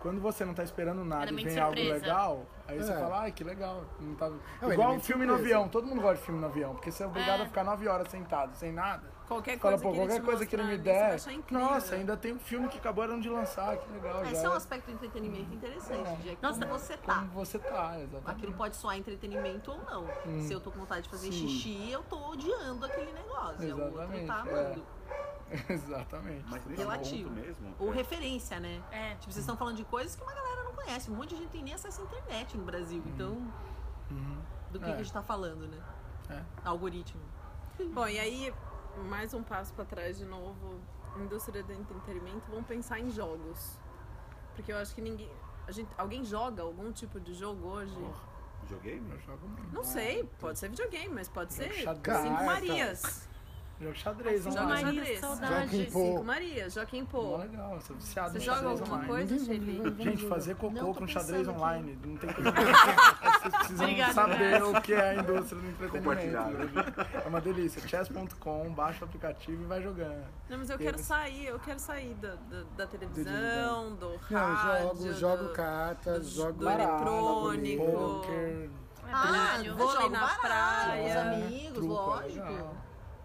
Quando você não tá esperando nada e vem algo surpresa. legal, aí você É. fala, ai, que legal. Não tá... É Igual um filme no surpresa. avião, todo mundo gosta de filme no avião, porque você é obrigado É. a ficar nove horas sentado, sem nada. Qualquer Fala, coisa pô, que ele qualquer te coisa que ele me der. Nossa, ainda tem um filme que acabaram de lançar, que legal. já Esse é um é aspecto do entretenimento interessante, de é Nossa, como você tá. como você tá, exatamente. Aquilo pode soar entretenimento ou não. Se eu tô com vontade de fazer Sim. xixi, eu tô odiando aquele negócio. E o outro Exatamente, tá é. amando. Exatamente. Mas nesse Relativo. ponto mesmo. Ou é, referência, né? É. Tipo, vocês estão falando de coisas que uma galera não conhece. Um monte de gente tem nem acesso à internet no Brasil. Então, Uhum. do que, É. que a gente tá falando, né? É. Algoritmo. Bom, e aí, mais um passo pra trás de novo. Indústria do entretenimento, vamos pensar em jogos. Porque eu acho que ninguém. A gente, alguém joga algum tipo de jogo hoje? Videogame? Eu jogo muito. Não sei, pode ser videogame, mas pode Jogo ser xadrez. Cinco Carta. Marias. Jogo xadrez Joga online. Maria, xadrez. saudade. Joga em pô. Cinco Marias, Joaquim Pô. legal, sou viciado Você joga xadrez alguma online. coisa, Shelly? Gente, fazer cocô Não, com xadrez online, não tem coisa Vocês precisam Obrigada, saber o que é a indústria do entretenimento. Compartilhado. É uma delícia. Chess.com, baixa o aplicativo e vai jogando. Não, mas eu E quero eles- sair, eu quero sair da, da, da televisão, do Não, rádio, jogo, jogo do, cartas, do- jogo do eletrônico. Poker, Ah, eu vôlei jogo na baralho praia. com os amigos, é lógico. legal.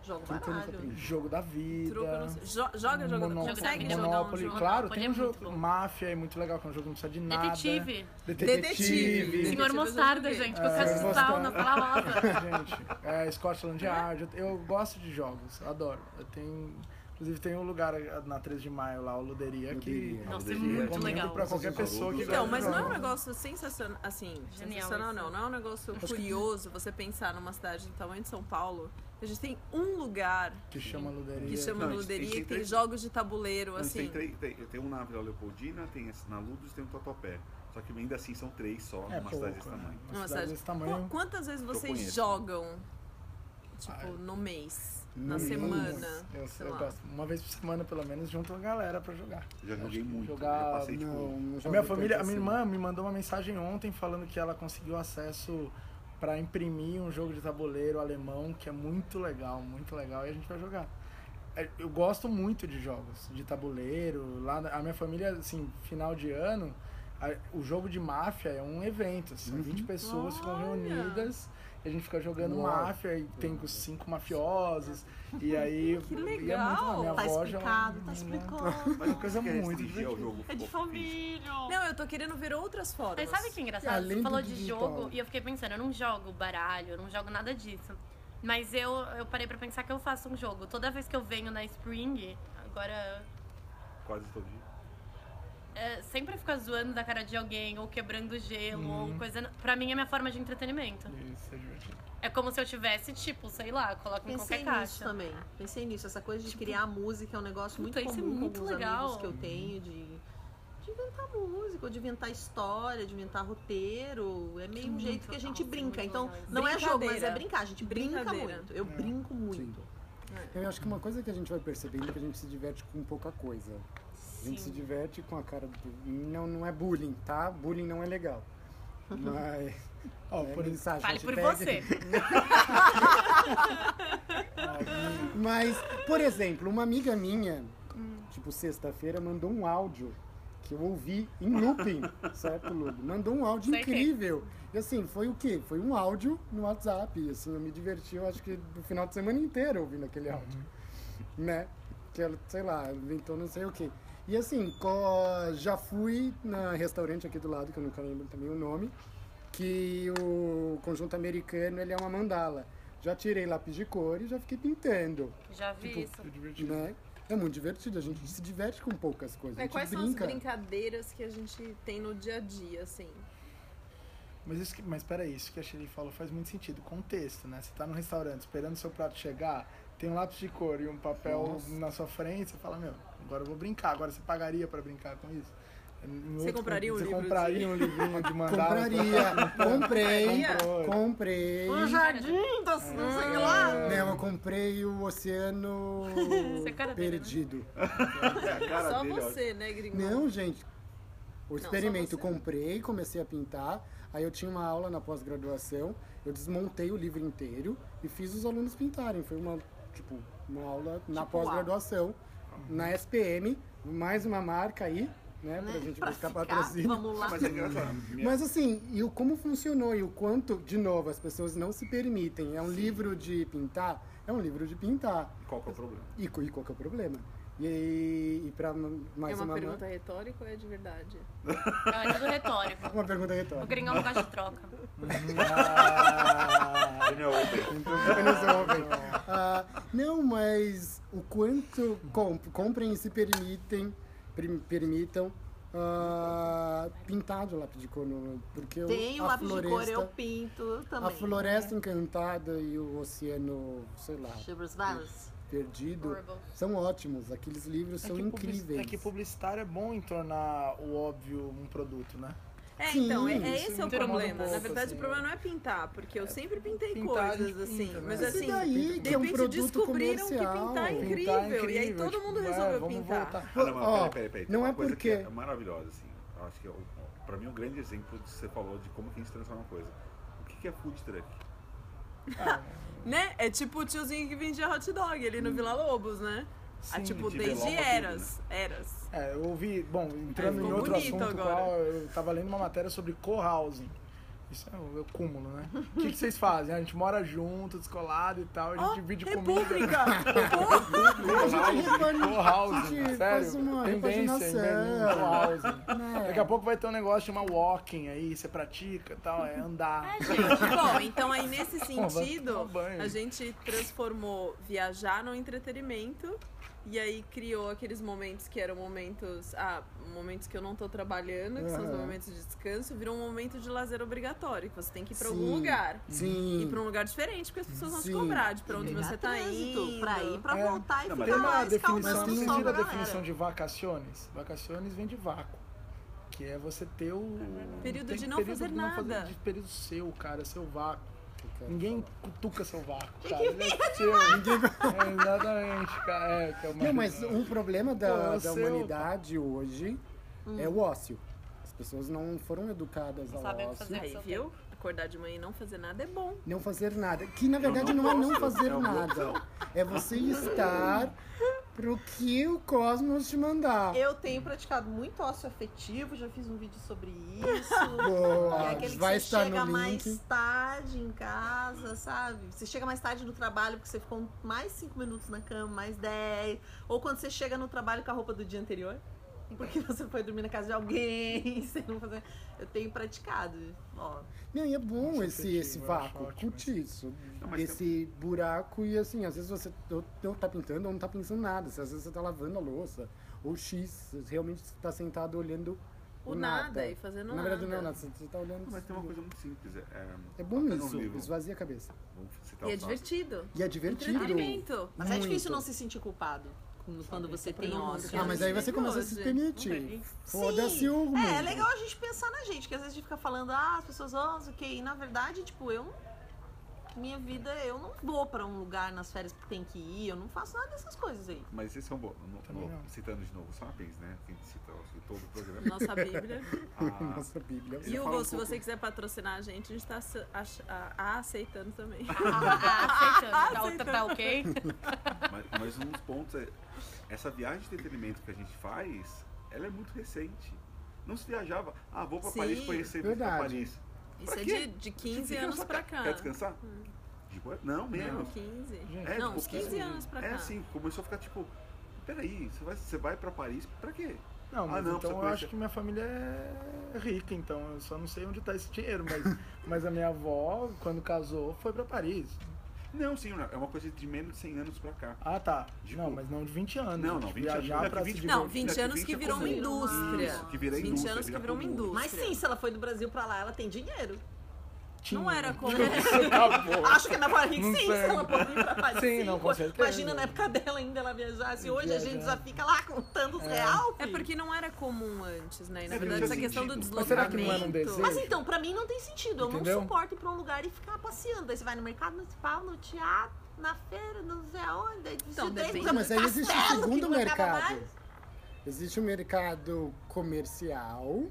Jogo baralho. jogo da vida. Truco, não sei. Jo- joga jogo, consegue jogar um Monopoly. jogo? Claro, tem é um muito jogo. bom. Máfia é muito legal, que é um jogo que não precisa de nada. Detetive. Detetive. Sim, Senhor Mostarda, gente, É, com acesso eu sal gosto- na palavra. Gente, é Scotland Yard. Eu, eu gosto de jogos, adoro. Eu tenho, inclusive tem um lugar na 13 de maio lá, o Luderia, que Luderia. Nossa, é muito legal. pra qualquer pessoa que Então, gosta mas não é um negócio sensacional, assim, Genial sensacional isso. não, não é um negócio curioso você pensar numa cidade do tamanho de São Paulo, a gente tem um lugar que chama Luderia. que chama Não, Luderia tem- e tem- tem jogos de tabuleiro, Não, assim. tem, tem um na Vila Leopoldina, tem esse na Ludus e tem um Tatuapé. Só que ainda assim são três só É numa pouco, cidade desse né? tamanho. Uma Numa cidade cidade- desse tamanho. Qu- Quantas vezes vocês conheço. jogam, tipo, Ah, no mês, no na mês. semana? Eu, sei eu lá. gosto. Uma vez por semana, pelo menos, junto a galera pra jogar. Já joguei muito. jogar- já passei tipo. Não, não A jogo minha família, a minha assim. irmã me mandou uma mensagem ontem falando que ela conseguiu acesso pra imprimir um jogo de tabuleiro alemão que é muito legal, muito legal, e a gente vai jogar. É, Eu gosto muito de jogos de tabuleiro. Lá a minha família, assim, final de ano, a- o jogo de máfia é um evento. Assim, Uhum. 20 pessoas ficam Olha! reunidas e a gente fica jogando Uau. máfia e tem os cinco mafiosos. E aí. Que e é muito- legal! a minha Tá avó já- explicado, tá explicado. Mas uma coisa muito divertida. É de família. Não, eu tô querendo ver outras formas. Mas sabe o que é engraçado? Além Você falou de digital. jogo e eu fiquei pensando, eu não jogo baralho, eu não jogo nada disso. Mas eu, eu parei pra pensar que eu faço um jogo. Toda vez que eu venho na Spring, agora Quase todo dia. É, sempre fica zoando da cara de alguém, ou quebrando gelo, Uhum. ou coisa. Pra mim é minha forma de entretenimento. Isso, é divertido. É como se eu tivesse, tipo, sei lá, coloco em Pensei qualquer nisso caixa. também. Pensei nisso. Essa coisa de criar música é um negócio muito puta, é comum muito com os legal. amigos que eu tenho, de, de inventar música, ou de inventar história, de inventar roteiro. É meio um jeito que a gente legal, brinca. Então, não é jogo, mas é brincar. A gente brinca muito. Eu brinco muito. Eu acho que uma coisa que a gente vai percebendo é que a gente se diverte com pouca coisa. A gente se diverte com a cara do. Não, não é bullying, tá? Bullying não é legal. Mas. Ó, é por isso. mensagem, Fale por você. Mas, por exemplo, uma amiga minha, tipo, sexta-feira, mandou um áudio que eu ouvi em looping, certo, Ludo? Mandou um áudio Sei que. incrível. E assim, foi o quê? Foi um áudio no WhatsApp. E assim, eu me diverti, eu acho que no final de semana inteiro ouvindo aquele áudio. Né? Que ela, sei lá, inventou não sei o quê. E assim, já fui na restaurante aqui do lado, que eu nunca lembro também o nome, que o conjunto americano ele é uma mandala. Já tirei lápis de cor e já fiquei pintando Já vi Tipo, isso. é divertido. né? É muito divertido, a gente se diverte com poucas coisas. a É, quais são brinca. as brincadeiras que a gente tem no dia a dia, assim? Mas, isso que, mas peraí, isso que a Shelly falou faz muito sentido. Contexto, né? Você tá no restaurante esperando seu prato chegar, tem um lápis de cor e um papel Nossa. na sua frente, você fala, meu, agora eu vou brincar. Agora você pagaria pra brincar com isso? Em Você compraria um você livro compraria de- um livrinho de mandala? Compraria, comprei, Comprou. comprei. O jardim das não sei lá. Não, eu comprei o Oceano é dele, né? Perdido. É Só dele, você, né, gringo? Não, gente. O experimento, você. comprei, comecei a pintar. Aí eu tinha uma aula na pós-graduação, eu desmontei o livro inteiro e fiz os alunos pintarem. Foi uma, tipo, uma aula na Tipo, pós-graduação, na SPM, mais uma marca aí, né, pra Né? gente Pra buscar ficar, patrocínio. vamos lá. Mas é. Minha- Mas assim, e o como funcionou e o quanto, de novo, as pessoas não se permitem. É um livro de pintar? É um livro de pintar. Qual que é o problema? E, e qual que é o problema? E, e pra mais é uma, uma, pergunta retórica ou é de verdade? É tudo retórico. uma pergunta O retórica. gringão não gosta de troca. Ah, é ouvem. Ah, não, mas o quanto comp- comprem e se permitem, per- permitam ah, pintar de lápis de cor, no- porque o- Tem o a lápis de cor, floresta, eu pinto também. a floresta encantada e o oceano, sei lá, Shivers Valleys. Perdido, Horrible. são ótimos. Aqueles livros é são que incríveis. É que publicitário é bom em tornar o óbvio um produto, né? É, Sim, então, é, é esse é me o um problema. pouco, Na verdade, assim, o problema eu- não é pintar, porque eu sempre pintei pintar, a coisas, assim. pinta, né? Mas assim, daí de que é um repente descobriram que comercial? pintar é Pintar incrível. é E aí incrível, todo mundo tipo, é, resolveu pintar. Ah, não, mas Ó, peraí, peraí, não uma é coisa porque- que é maravilhosa, assim. Eu acho que é, pra mim, um grande exemplo de você falou de como que a gente transforma uma coisa. O que que é food truck? Né? É tipo o tiozinho que vendia hot dog ali no Vila Lobos, né? Ah, Sim, tipo, de desde tudo, eras. Eras. É, eu ouvi, bom, entrando Aí em outro assunto, agora. qual, eu tava lendo uma matéria sobre co-housing. Isso é o, é o cúmulo, né? O que, que vocês fazem? A gente mora junto, descolado e tal, a gente Ó, divide comida. República! Co-housing, Gente, sério. faz uma Tendência em repaginação. co-housing. Né? Daqui a pouco vai ter um negócio chamado walking aí, você pratica e tal, é andar. Bom, então aí nesse sentido, a gente transformou viajar no entretenimento e aí criou aqueles momentos que eram momentos, ah, momentos que eu não tô trabalhando, que são os momentos de descanso, virou um momento de lazer obrigatório, que você tem que ir pra algum Sim, lugar. Sim. Ir pra um lugar diferente, porque as pessoas vão te Sim. cobrar de pra onde você tá trânsito, indo. Pra ir, pra É. voltar e Não, mas ficar Tem uma lá definição, escaldando tem você o sol tira a da galera. definição de vacaciones? Vacaciones vem de vácuo. Que é você ter o. Período tem de não período fazer de não nada. de período seu, cara, seu vácuo. Ninguém cutuca seu vácuo, cara. Ele é seu. É, exatamente, cara. É, que é uma... Não, mas um problema da, Pô, é da seu, humanidade hoje é Hum. o ócio. As pessoas não foram educadas ao sabem o que ócio. fazer. Aí, viu? Acordar de manhã e não fazer nada é bom. Não fazer nada. Que na verdade não não, é não fazer é nada. É você estar pro que o cosmos te mandar. Eu tenho praticado muito ócio afetivo, já fiz um vídeo sobre isso. Boa, é aquele que vai você estar chega mais link. tarde em casa, sabe? Você chega mais tarde no trabalho porque você ficou mais cinco minutos na cama, mais 10. Ou quando você chega no trabalho com a roupa do dia anterior. Porque você foi dormir na casa de alguém, você não fazer. Eu tenho praticado. Ó, Não, e é bom esse, esse vácuo, ótimo curte isso. Não, Esse buraco e assim, às vezes você ou, ou tá pintando ou não tá pensando nada. Às vezes você tá lavando a louça. Ou X, você realmente tá sentado olhando O nada e fazendo Na verdade não é nada. nada, você você tá olhando. Mas tem uma coisa muito simples. É, é, É bom isso, um esvazia a cabeça. Vamos citar E é divertido. E é divertido. Entretenimento. Mas é Muito. difícil não se sentir culpado quando você Põe tem ócio. Ah, mas aí você começa a se permitir. Foda-se o mundo. É, é legal a gente pensar na gente, que às vezes a gente fica falando, ah, as pessoas vão, não sei o quê. E na verdade, tipo, eu não. Minha vida, eu não vou pra um lugar nas férias que tem que ir, eu não faço nada dessas coisas aí. Mas esse é um bom. citando de novo Sapiens, né? Que a gente cita todo o programa. Nossa Bíblia. A- Nossa Bíblia. E Hugo, um se pouco- você quiser patrocinar a gente, a gente tá a- aceitando também. Ah, aceitando. Tá, Aceitando. tá ok? Mas, mas um dos pontos é. Essa viagem de entretenimento que a gente faz, ela é muito recente. Não se viajava. Ah, vou pra Sim, Paris conhecer verdade. pra Paris. Isso Pra é de, de Você 15 fica na anos casa. cá. Quer descansar? De boa? Não, Não, menos. 15. É, não, tipo, uns 15 anos pra cá. É assim, começou a ficar tipo. Peraí, você vai, você vai pra Paris pra quê? Não, mas Ah, não, então eu acho que minha família é rica, então eu só não sei onde tá esse dinheiro, mas, mas a minha avó, quando casou, foi pra Paris. Não, sim, é uma coisa de menos de 100 anos pra cá. Ah, tá. Tipo- não, mas não de 20 anos. Não, não, Tipo, 20 anos. viajar Não, pra que se 20 divertir. Não, 20 Não, anos que 20 virou uma é comum. indústria. Isso, que vira 20 indústria, anos que virou uma indústria. Mas sim, se ela foi do Brasil pra lá, ela tem dinheiro. Não era como. Acabou. Acho que na Paris Não sim, se sei. ela pode ir pra Paris. Sim, não, com certeza. Imagina na época dela ainda ela viajasse. Hoje a gente Viajar. já fica lá contando os real. É porque não era comum antes, né? E, na É, verdade, essa tinha questão do sentido. Mas deslocamento. será que não era um desejo? Mas então, pra mim não tem sentido. Eu Entendeu? não suporto ir pra um lugar e ficar passeando. Aí você vai no mercado municipal, no teatro, na feira, não sei aonde. Então, depende. Não, mas aí existe o segundo mercado. Existe o mercado comercial,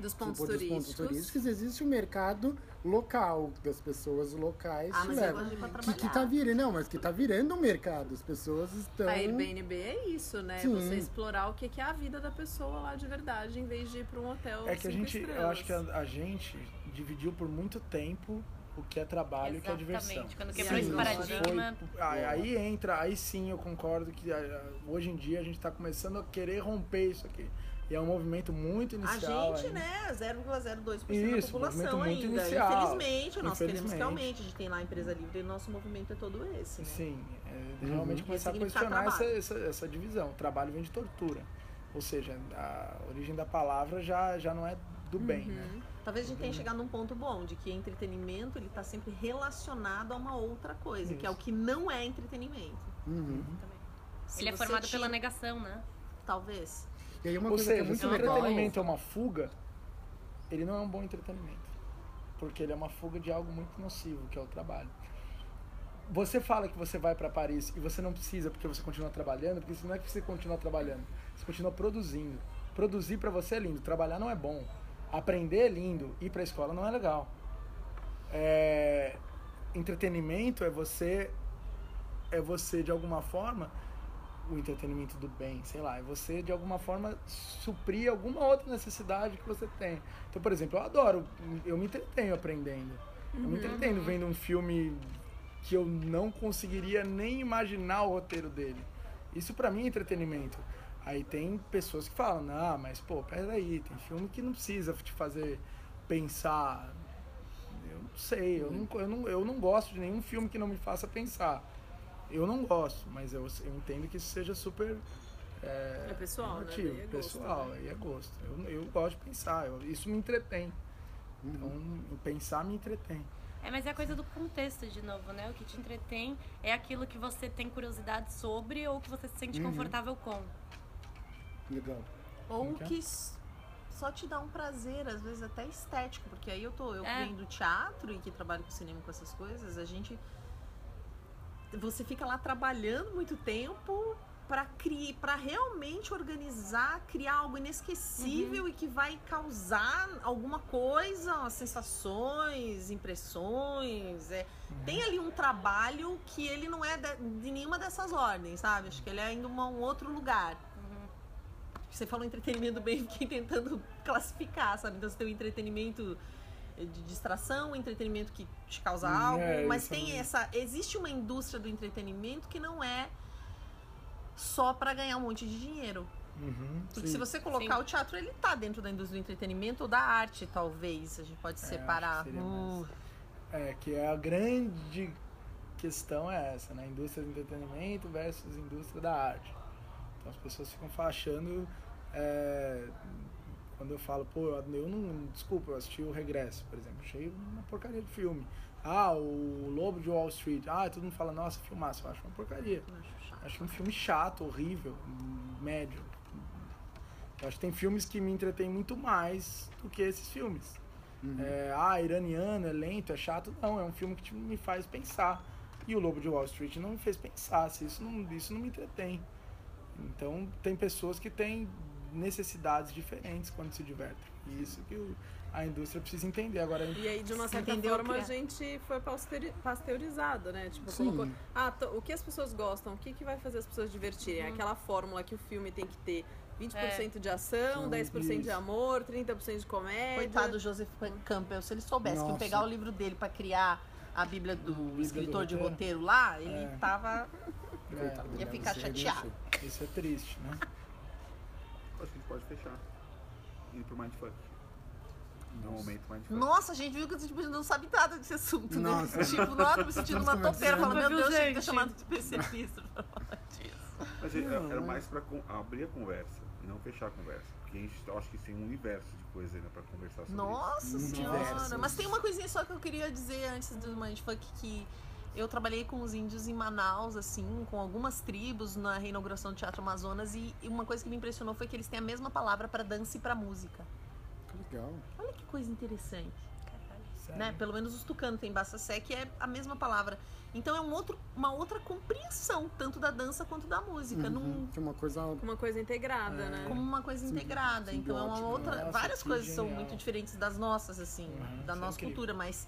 Dos pontos tipo, dos turísticos. pontos turísticos, existe o mercado local, das pessoas locais Ah, te mas eu levam. gosto de ir pra Que, que trabalhar. tá virando, não, mas que tá virando um mercado. As pessoas estão. A Airbnb é isso, né? Sim. Você explorar o que que é a vida da pessoa lá de verdade, em vez de ir pra um hotel É que a gente, eu estrelas. acho que a, a gente dividiu por muito tempo o que é trabalho e o que é diversão. Exatamente. Quando Sim, quebrou esse paradigma. Foi- aí, aí entra, aí sim eu concordo que ah, hoje em dia a gente está começando a querer romper isso aqui. E é um movimento muito A inicial. gente, ainda. né, 0,02% Isso, da população movimento muito ainda. inicial. Infelizmente, nós queremos Infelizmente. que aumente. A gente tem lá a empresa livre e nosso movimento é todo esse. Né? Sim, é, Uhum. realmente começar a questionar essa, essa, essa divisão. O trabalho vem de tortura. Ou seja, a origem da palavra já, já não é do bem, Uhum. né? Talvez a gente tenha chegado num ponto bom, de que entretenimento ele tá sempre relacionado a uma outra coisa, que é o Isso. que não é entretenimento. Uhum. Se Ele é formado tira- pela negação, né? Talvez. E aí uma Ou coisa seja, que é muito se o legal. entretenimento é uma fuga, ele não é um bom entretenimento. Porque ele é uma fuga de algo muito nocivo, que é o trabalho. Você fala que você vai para Paris e você não precisa porque você continua trabalhando, porque isso não é que você continua trabalhando, você continua produzindo. Produzir para você é lindo, trabalhar não é bom. Aprender é lindo, ir para a escola não é legal. É, Entretenimento é você é você de alguma forma o entretenimento do bem, sei lá, é você de alguma forma suprir alguma outra necessidade que você tem. Então, por exemplo, eu adoro, eu me entretenho aprendendo. Eu me entretenho vendo um filme que eu não conseguiria nem imaginar o roteiro dele. Isso pra mim é entretenimento. Aí tem pessoas que falam, ah, mas pô, peraí, tem filme que não precisa te fazer pensar. Eu não sei, eu não, eu, não, eu não gosto de nenhum filme que não me faça pensar. Eu não gosto, mas eu, eu entendo que isso seja super. É, É pessoal, né? relativo, Daí é gosto, pessoal, né? aí é gosto. Eu, eu gosto de pensar, eu- isso me entretém. Então, pensar me entretém. É, mas é a coisa do contexto, de novo, né? O que te entretém é aquilo que você tem curiosidade sobre ou que você se sente Uhum. confortável com. Legal. Ou Como que é? só te dá um prazer, às vezes até estético, porque aí eu tô, eu É. venho do teatro e que trabalho com cinema com essas coisas, a gente você fica lá trabalhando muito tempo para criar, para realmente organizar, criar algo inesquecível e que vai causar alguma coisa, sensações, impressões, é, tem ali um trabalho que ele não é de, de nenhuma dessas ordens, sabe? Acho que ele é ainda uma- um outro lugar. Você falou entretenimento bem, fiquei tentando classificar, sabe? Então você tem o entretenimento de distração, entretenimento que te causa algo, é, mas tem mesmo. essa. Existe uma indústria do entretenimento que não é só para ganhar um monte de dinheiro. Uhum, Porque sim. se você colocar Sim. o teatro, ele tá dentro da indústria do entretenimento ou da arte, talvez. A gente pode É, separar. Hum. É, que é a grande questão é essa, né? Indústria do entretenimento versus indústria da arte. Então as pessoas ficam achando. é, quando eu falo, pô, eu eu não. Desculpa, eu assisti o Regresso, por exemplo. Achei uma porcaria de filme. Ah, o Lobo de Wall Street. Ah, todo mundo fala, nossa, filmaço. Eu acho uma porcaria. Eu acho chato. Acho um filme chato, horrível, médio. Eu acho que tem filmes que me entretêm muito mais do que esses filmes. É, ah, iraniano, é lento, é chato. Não, é um filme que tipo, me faz pensar. E o Lobo de Wall Street não me fez pensar. Se isso, não, isso não me entretém. Então, tem pessoas que têm necessidades diferentes quando se divertem. E isso que o- a indústria precisa entender. Agora, E aí, de uma certa entendeu forma, que a é. gente foi pasteuri- pasteurizado, né? Tipo, Sim. colocou. Ah, o que as pessoas gostam? O que, que vai fazer as pessoas divertirem? Aquela fórmula que o filme tem que ter 20% de ação, Sim, 10% de amor, 30% de comédia. Coitado do Joseph Campbell, se ele soubesse que Nossa. pegar o livro dele pra criar a Bíblia do Bíblia do escritor de roteiro. roteiro lá, ele É. tava. é, Ia ficar chateado. isso é triste, né? Acho que a gente pode fechar. Indo pro Mindfuck. No momento Mindfuck. Nossa, a gente viu que tipo, não sabe nada desse assunto, Nossa. né? Tipo, nossa, me sentindo uma topeira, falando, meu Deus, tinha que ter gente? chamado de PCPista pra falar disso. Mas era Não, era mas- mais pra abrir a conversa e não fechar a conversa. Porque a gente acho que tem um universo de coisa ainda pra conversar sobre Nossa Diversas. senhora. Mas tem uma coisinha só que eu queria dizer antes do Mindfuck que eu trabalhei com os índios em Manaus, assim, com algumas tribos na reinauguração do Teatro Amazonas e uma coisa que me impressionou foi que eles têm a mesma palavra pra dança e pra música. Legal. Olha que coisa interessante. Sério. né? Pelo menos os tucanos têm Bassacé, que é a mesma palavra. Então é um outro, uma outra compreensão, tanto da dança quanto da música, num- Uhum. Que é uma coisa. Uma coisa integrada, É. né? como uma coisa Simbi- integrada. Então é uma outra. nossa, várias que coisas são genial. muito diferentes das nossas, assim, Uhum, da isso é nossa incrível. cultura, mas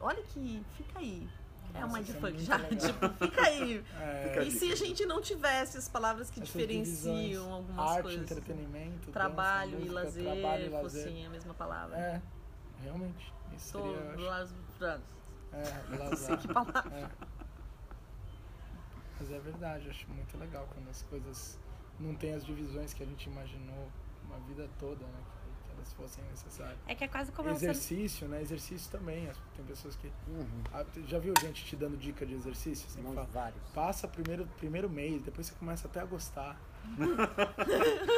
olha que. Fica aí. É uma é mindfuck muito já. Tipo, fica aí. É, E se a gente não tivesse as palavras que essas diferenciam divisões, algumas arte, coisas? entretenimento, Trabalho, dança, e música, lazer, trabalho e lazer. fossem a mesma palavra. É, realmente. Isso Tô seria, las- É, Não sei lazar. que palavra. É. Mas é verdade, acho muito legal quando as coisas não têm as divisões que a gente imaginou uma vida toda, né? Elas fossem necessárias. É que é quase como Exercício, né? Exercício também. Tem pessoas que. Uhum. Ah, Já viu gente te dando dica de exercício? Sempre Nós fala, vários. passa primeiro, primeiro mês, depois você começa até a gostar.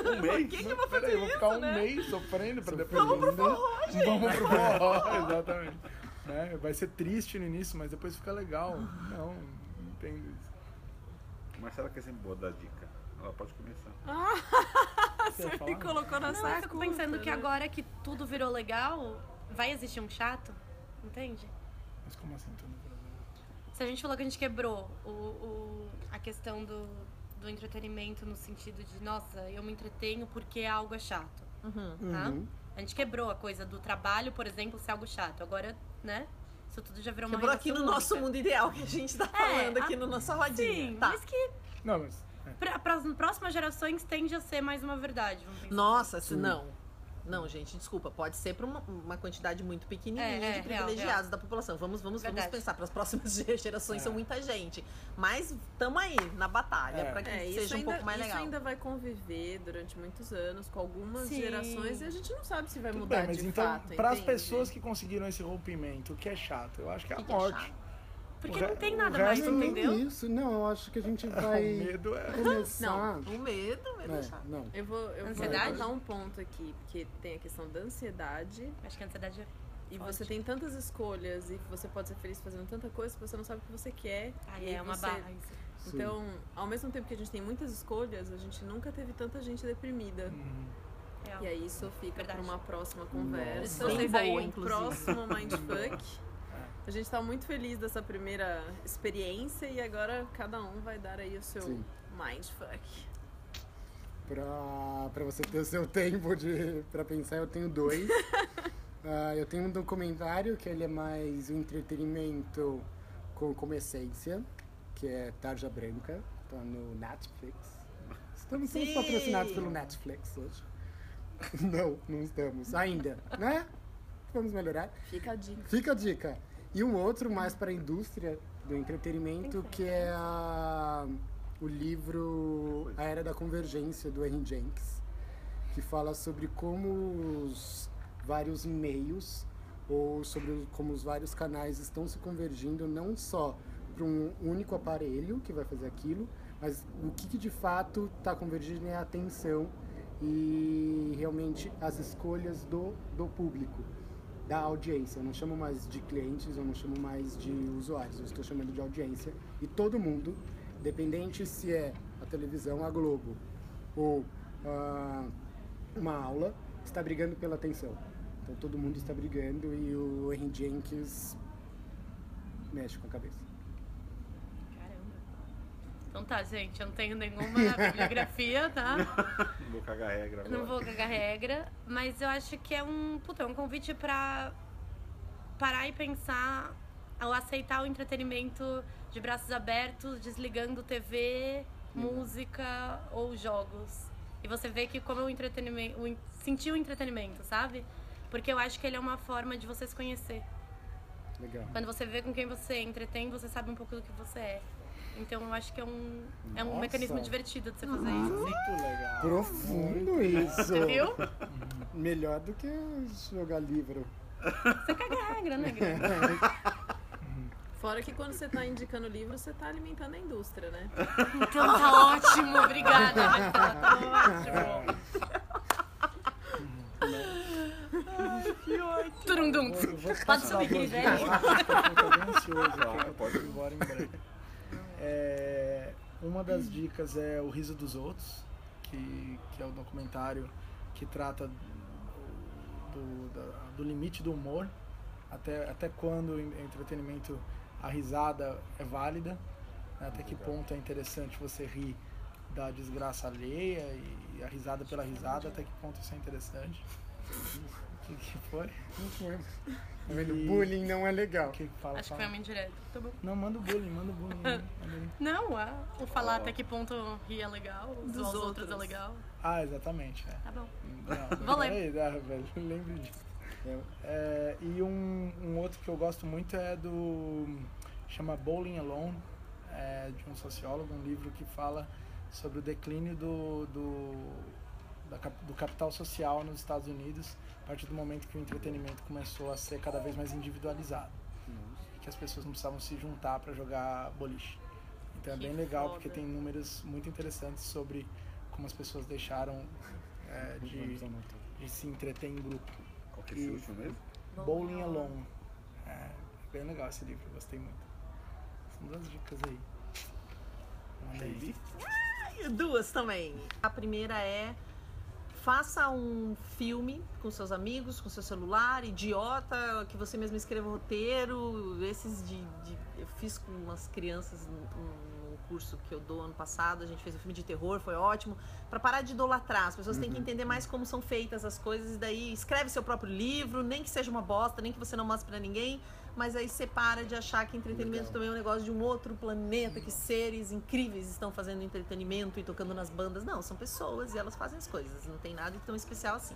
Um mês? que que eu vou Peraí, fazer eu vou ficar um né? mês sofrendo pra depois. Vamos pro forró, gente. Vamos pro forró, exatamente. Né? Vai ser triste no início, mas depois fica legal. Não, não entendo isso. Marcela que é sempre boa dar dica. Ela pode começar. Você me colocou na Não, saia eu fico pensando que né? agora que tudo virou legal, vai existir um chato, entende? Mas como assim tudo virou legal? Se a gente falou que a gente quebrou o, o- a questão do, do entretenimento no sentido de, nossa, eu me entretenho porque algo é chato, Uhum. tá? Uhum. A gente quebrou a coisa do trabalho, por exemplo, ser algo chato. Agora, né? Isso tudo já virou uma Quebrou aqui no relação nosso única. mundo ideal que a gente tá falando aqui no nossa rodinha. Sim, tá. mas que Não, mas. É. para as próximas gerações tende a ser mais uma verdade. Nossa, se não. Não, gente, desculpa. Pode ser para uma, uma quantidade muito pequenininha É, é, de real, privilegiados real. da população. Vamos, vamos, vamos pensar. Para as próximas gerações É. são muita gente. Mas estamos aí na batalha É. para que É, isso seja um ainda, pouco mais isso legal. ainda vai conviver durante muitos anos com algumas Sim. gerações e a gente não sabe se vai Tudo mudar bem, mas de então, fato. para as pessoas que conseguiram esse rompimento, o que é chato? Eu acho que é a Que é morte. chato? Porque o não tem o nada mais, não- entendeu? Isso, não, eu acho que a gente o vai medo é. começar. O medo, o medo é, É, chato. não. Eu vou, eu vou Ansiedade? levantar um ponto aqui, porque tem a questão da ansiedade Acho que a ansiedade é. e Forte. você tem tantas escolhas e você pode ser feliz fazendo tanta coisa que você não sabe o que você quer. Ah, e é uma você- barra isso. Sim. Então, ao mesmo tempo que a gente tem muitas escolhas, a gente nunca teve tanta gente deprimida. Hum. E aí isso fica para uma próxima conversa. Bem Vocês boa, aí, um inclusive. próximo Mindfuck. A gente tá muito feliz dessa primeira experiência e agora cada um vai dar aí o seu Sim. Mindfuck. Pra, pra você ter o seu tempo de, pra pensar, eu tenho dois. Ah, eu tenho um documentário que ele é mais um entretenimento com, como essência, que é Tarja Branca, tá no Netflix. Estamos Sim. patrocinados pelo Netflix hoje. Não, não estamos. Ainda, né? Vamos melhorar. Fica a dica. Fica a dica. E um outro mais para a indústria do entretenimento, que é a- o livro A Era da Convergência, do Henry Jenks, que fala sobre como os vários e-mails ou sobre como os vários canais estão se convergindo não só para um único aparelho que vai fazer aquilo, mas o que, que de fato está convergindo é a atenção e realmente as escolhas do, do público. Da audiência. Eu não chamo mais de clientes, eu não chamo mais de usuários, eu estou chamando de audiência. E todo mundo, independente se é a televisão, a Globo ou ah, uma aula, está brigando pela atenção. Então todo mundo está brigando e o Henry Jenkins mexe com a cabeça. Então tá, gente, eu não tenho nenhuma bibliografia, tá? Não vou cagar regra agora. Não vou cagar regra, mas eu acho que é um, puta, é um convite pra parar e pensar ao aceitar o entretenimento de braços abertos, desligando TV, música ou jogos. E você vê que como é o entretenimento, o sentir o entretenimento, sabe? Porque eu acho que ele é uma forma de você se conhecer. Legal. Quando você vê com quem você entretém, você sabe um pouco do que você é. Então eu acho que é um, é um Nossa. mecanismo divertido de você fazer isso. assim. Muito legal. Profundo isso. Você viu? Melhor do que jogar livro. Você caga a regra, né? Gui? Fora que quando você tá indicando livro, você tá alimentando a indústria, né? Então tá ótimo, obrigada. Vai tá, tá ótimo. Turundum. Eu vou Pode subir, velho. dicas, porque eu tô bem ansioso aqui, Claro, eu pode. posso ir embora em breve. É, uma das dicas é O Riso dos Outros, que, que é o documentário que trata do, da- do limite do humor, até, até quando o entretenimento, a risada é válida, né, até que ponto é interessante você rir da desgraça alheia e a risada pela risada, até que ponto isso é interessante. O que, que foi? Não foi. Tá vendo? E- Bullying não é legal. O que fala? Acho que fala. foi uma indireta. Tá bom. Não, manda o bullying, manda o bullying. Não, ah, o falar até que ponto rir é legal, Dos zoar os outros é outros. legal. Ah, exatamente. É. Tá bom. Não, Vou ler. velho, lembro disso. É, e um, um outro que eu gosto muito é do. chama Bowling Alone, é, de um sociólogo, um livro que fala sobre o declínio do, do, da do capital social nos Estados Unidos a partir do momento que o entretenimento começou a ser cada vez mais individualizado. E que as pessoas não precisavam se juntar para jogar boliche. Então é Que bem legal porque foda. tem números muito interessantes sobre como as pessoas deixaram é, de, de se entreter em grupo. Qual que é esse último mesmo? Bowling Alone. É bem legal esse livro, gostei muito. São duas dicas aí. Manda aí. E Duas também. A primeira é faça um filme com seus amigos, com seu celular, idiota, que você mesmo escreva roteiro, esses de, de- eu fiz com umas crianças num curso que eu dou ano passado, a gente fez um filme de terror, foi ótimo, Pra parar de idolatrar, as pessoas têm que entender mais como são feitas as coisas e daí escreve seu próprio livro, nem que seja uma bosta, nem que você não mostre pra ninguém, mas aí você para de achar que entretenimento Legal. também é um negócio de um outro planeta, que seres incríveis estão fazendo entretenimento e tocando nas bandas. Não, são pessoas e elas fazem as coisas. Não tem nada de tão especial assim.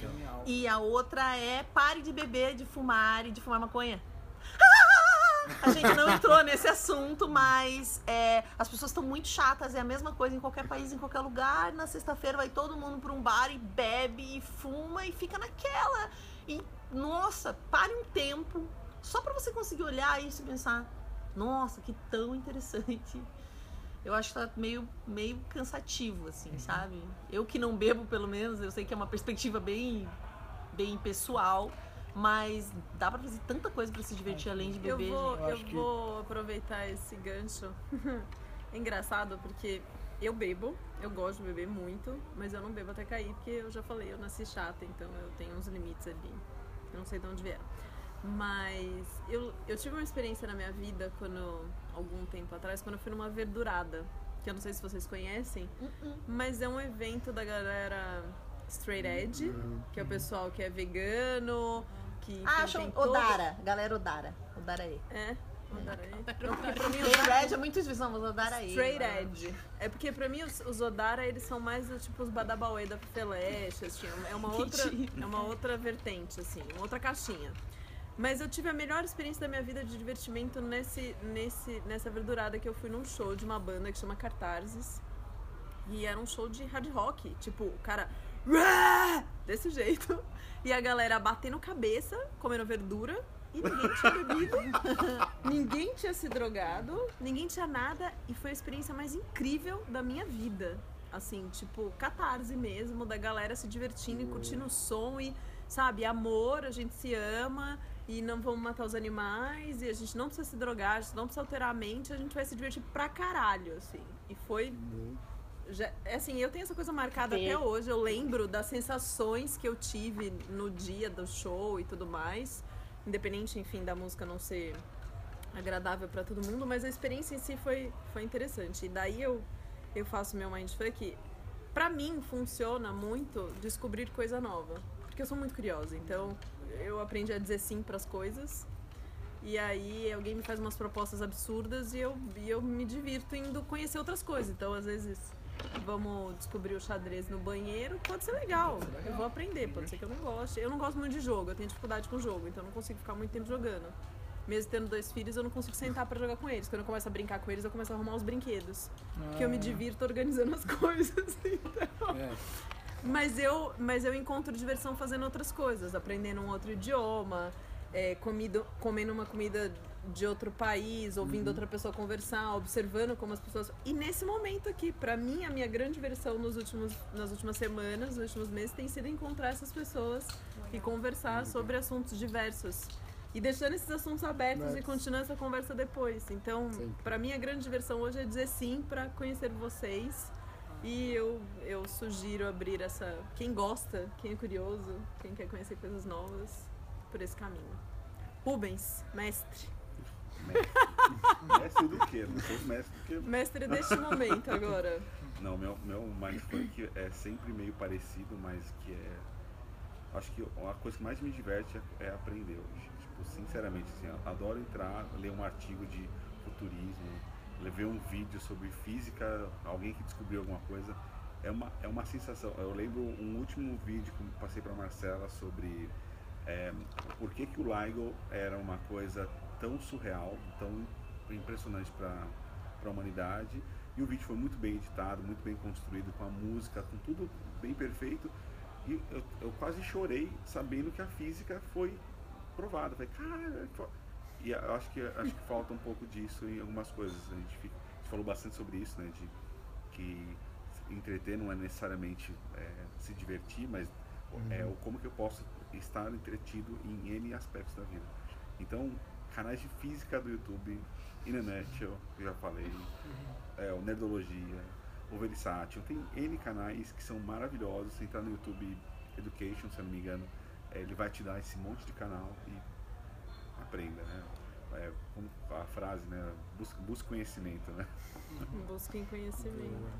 Genial. E a outra é pare de beber, de fumar e de fumar maconha. A gente não entrou nesse assunto, mas é, as pessoas estão muito chatas. É a mesma coisa em qualquer país, em qualquer lugar. Na sexta-feira vai todo mundo para um bar e bebe e fuma e fica naquela. E, nossa, pare um tempo só para você conseguir olhar isso e pensar: nossa, que tão interessante. Eu acho que tá meio, meio cansativo, assim, sabe? Eu que não bebo, pelo menos, eu sei que é uma perspectiva bem, bem pessoal, mas dá pra fazer tanta coisa pra se divertir além de Eu beber. vou, Eu eu acho que- vou aproveitar esse gancho. É engraçado porque eu bebo, eu gosto de beber muito, mas eu não bebo até cair, porque eu já falei, eu nasci chata, então eu tenho uns limites ali. Eu não sei de onde vieram. Mas eu, eu tive uma experiência na minha vida quando, algum tempo atrás, quando eu fui numa verdurada, que eu não sei se vocês conhecem, mas é um evento da galera Straight Edge, que é o pessoal que é vegano, que Ah, todo- Odara, galera Odara. Odara aí. É, Odara aí. Então, porque pra mim, Straight Edge é muito difícil, não, aí. Straight? Edge. É porque pra mim os, os Odara, eles são mais tipo os Badabauê da Feleste, assim, é uma outra, é uma outra vertente, assim, uma outra caixinha. Mas eu tive a melhor experiência da minha vida de divertimento nesse, nesse, nessa verdurada que eu fui num show de uma banda que chama Cartarzes. E era um show de hard rock. Tipo, o cara. Desse jeito. E a galera batendo cabeça, comendo verdura. E ninguém tinha bebido. ninguém tinha se drogado. Ninguém tinha nada. E foi a experiência mais incrível da minha vida. Assim, tipo, catarse mesmo, da galera se divertindo e curtindo o som e sabe, amor, a gente se ama e não vamos matar os animais e a gente não precisa se drogar, a gente não precisa alterar a mente, a gente vai se divertir pra caralho, assim. E foi já, assim, eu tenho essa coisa marcada Tem. até hoje. Eu lembro das sensações que eu tive no dia do show e tudo mais. Independente, enfim, da música não ser agradável pra todo mundo, mas a experiência em si foi, foi interessante. E daí eu, eu faço meu mindfuck. Pra mim, funciona muito descobrir coisa nova. Porque eu sou muito curiosa. Então, eu aprendi a dizer sim pras coisas. E aí alguém me faz umas propostas absurdas e eu, e eu me divirto indo conhecer outras coisas. Então, às vezes, vamos descobrir o xadrez no banheiro, pode ser legal. Eu vou aprender, pode ser que eu não goste. Eu não gosto muito de jogo, eu tenho dificuldade com jogo, então eu não consigo ficar muito tempo jogando. Mesmo tendo dois filhos, eu não consigo sentar pra jogar com eles. Quando eu começo a brincar com eles, eu começo a arrumar os brinquedos. Porque eu me Ah. divirto organizando as coisas. Então. É. Mas eu, mas eu encontro diversão fazendo outras coisas, aprendendo um outro idioma, é, comido, comendo uma comida de outro país, ouvindo outra pessoa conversar, observando como as pessoas. E nesse momento aqui, pra mim, a minha grande diversão nos últimos, nas últimas semanas, nos últimos meses, tem sido encontrar essas pessoas e conversar sobre assuntos diversos. E deixando esses assuntos abertos e continuando essa conversa depois. Então, pra mim, a grande diversão hoje é dizer sim pra conhecer vocês. E eu, eu sugiro abrir essa. Quem gosta, quem é curioso, quem quer conhecer coisas novas, por esse caminho. Rubens, mestre. Mestre do quê? Não sou mestre do quê? Mestre deste momento agora. Não, meu, meu mindfuck é sempre meio parecido, mas que é. Acho que a coisa que mais me diverte é, é aprender hoje. Tipo, sinceramente, assim, adoro entrar, ler um artigo de futurismo, ver um vídeo sobre física, alguém que descobriu alguma coisa. É uma, é uma sensação. Eu lembro um último vídeo que passei para Marcela sobre é, por que, que o LIGO era uma coisa tão surreal, tão impressionante para a humanidade. E o vídeo foi muito bem editado, muito bem construído, com a música, com tudo bem perfeito. E eu, eu quase chorei sabendo que a física foi provada. Falei, cara, fo-". E eu acho que, acho que falta um pouco disso em algumas coisas. A gente, fica- a gente falou bastante sobre isso, né? De que entreter não é necessariamente é, se divertir, mas é o como que eu posso estar entretido em N aspectos da vida. Então, canais de física do YouTube, In a Nutshell, que eu já falei, é, o Nerdologia, o Versátil, tem N canais que são maravilhosos. Se entrar no YouTube Education, se eu não me engano, é, ele vai te dar esse monte de canal e aprenda, né? É, como a frase, né? Busca, busca conhecimento, né? Busquem conhecimento.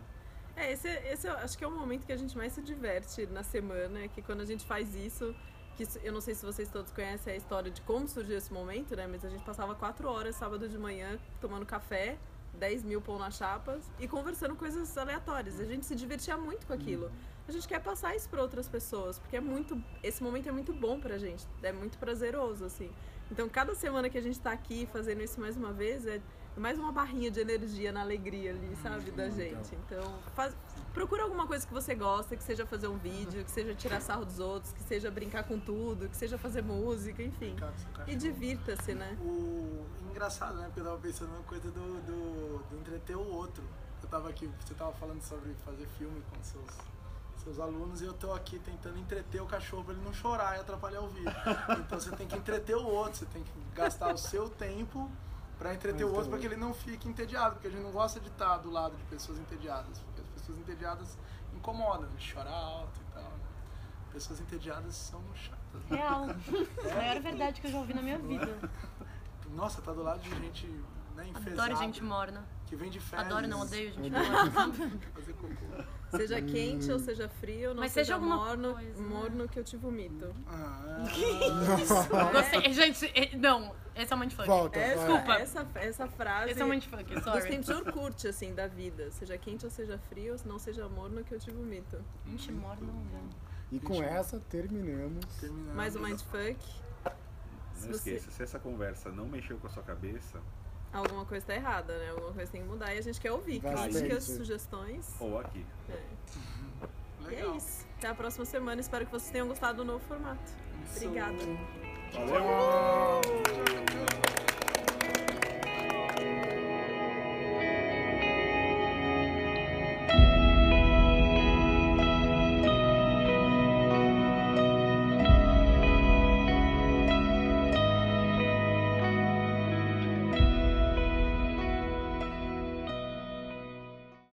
É, esse, esse eu acho que é o momento que a gente mais se diverte na semana, que quando a gente faz isso, que eu não sei se vocês todos conhecem a história de como surgiu esse momento, né? Mas a gente passava quatro horas sábado de manhã tomando café, 10 mil pão na chapa e conversando coisas aleatórias. A gente se divertia muito com aquilo. A gente quer passar isso para outras pessoas, porque é muito. Esse momento é muito bom pra gente, é muito prazeroso, assim. Então, cada semana que a gente tá aqui fazendo isso mais uma vez, é mais uma barrinha de energia na alegria ali, sabe, da gente. Então, faz, procura alguma coisa que você gosta, que seja fazer um vídeo, que seja tirar sarro dos outros, que seja brincar com tudo, que seja fazer música, enfim. Seu E divirta-se, né? O engraçado, né? Porque eu tava pensando na coisa do, do, do entreter o outro. Eu tava aqui, você tava falando sobre fazer filme com seus, seus alunos e eu tô aqui tentando entreter o cachorro pra ele não chorar e atrapalhar o vídeo. Então você tem que entreter o outro, você tem que gastar o seu tempo pra entreter o outro para que ele não fique entediado, porque a gente não gosta de estar do lado de pessoas entediadas, porque as pessoas entediadas incomodam, de chorar alto e tal. Pessoas entediadas são chatas. né? Real. A maior verdade que eu já ouvi na minha vida. Nossa, tá do lado de gente né, enfesada, Adoro gente morna. Que vem de férias. Adoro, não odeio gente. Fazer cocô. Seja quente ou seja frio, não Mas seja, seja alguma morno, coisa, morno que eu te vomito. Ah, Gostei. Gente, eh, não. Esse é o mindfuck. Volta, Essa. Desculpa. essa, essa frase Esse é o mindfuck, dos sorry. tempos de Orkut, assim, da vida. Seja quente ou seja frio, não seja morno que eu te vomito. Gente morna, não. E com essa terminamos. terminando. Mais um mindfuck. Se Não você- esqueça, se essa conversa não mexeu com a sua cabeça, alguma coisa está errada, né? Alguma coisa tem que mudar e a gente quer ouvir críticas, sugestões. Ou aqui. É. Uhum. E é isso. Até a próxima semana. Espero que vocês tenham gostado do novo formato. Obrigada. Valeu! Tchau, tchau.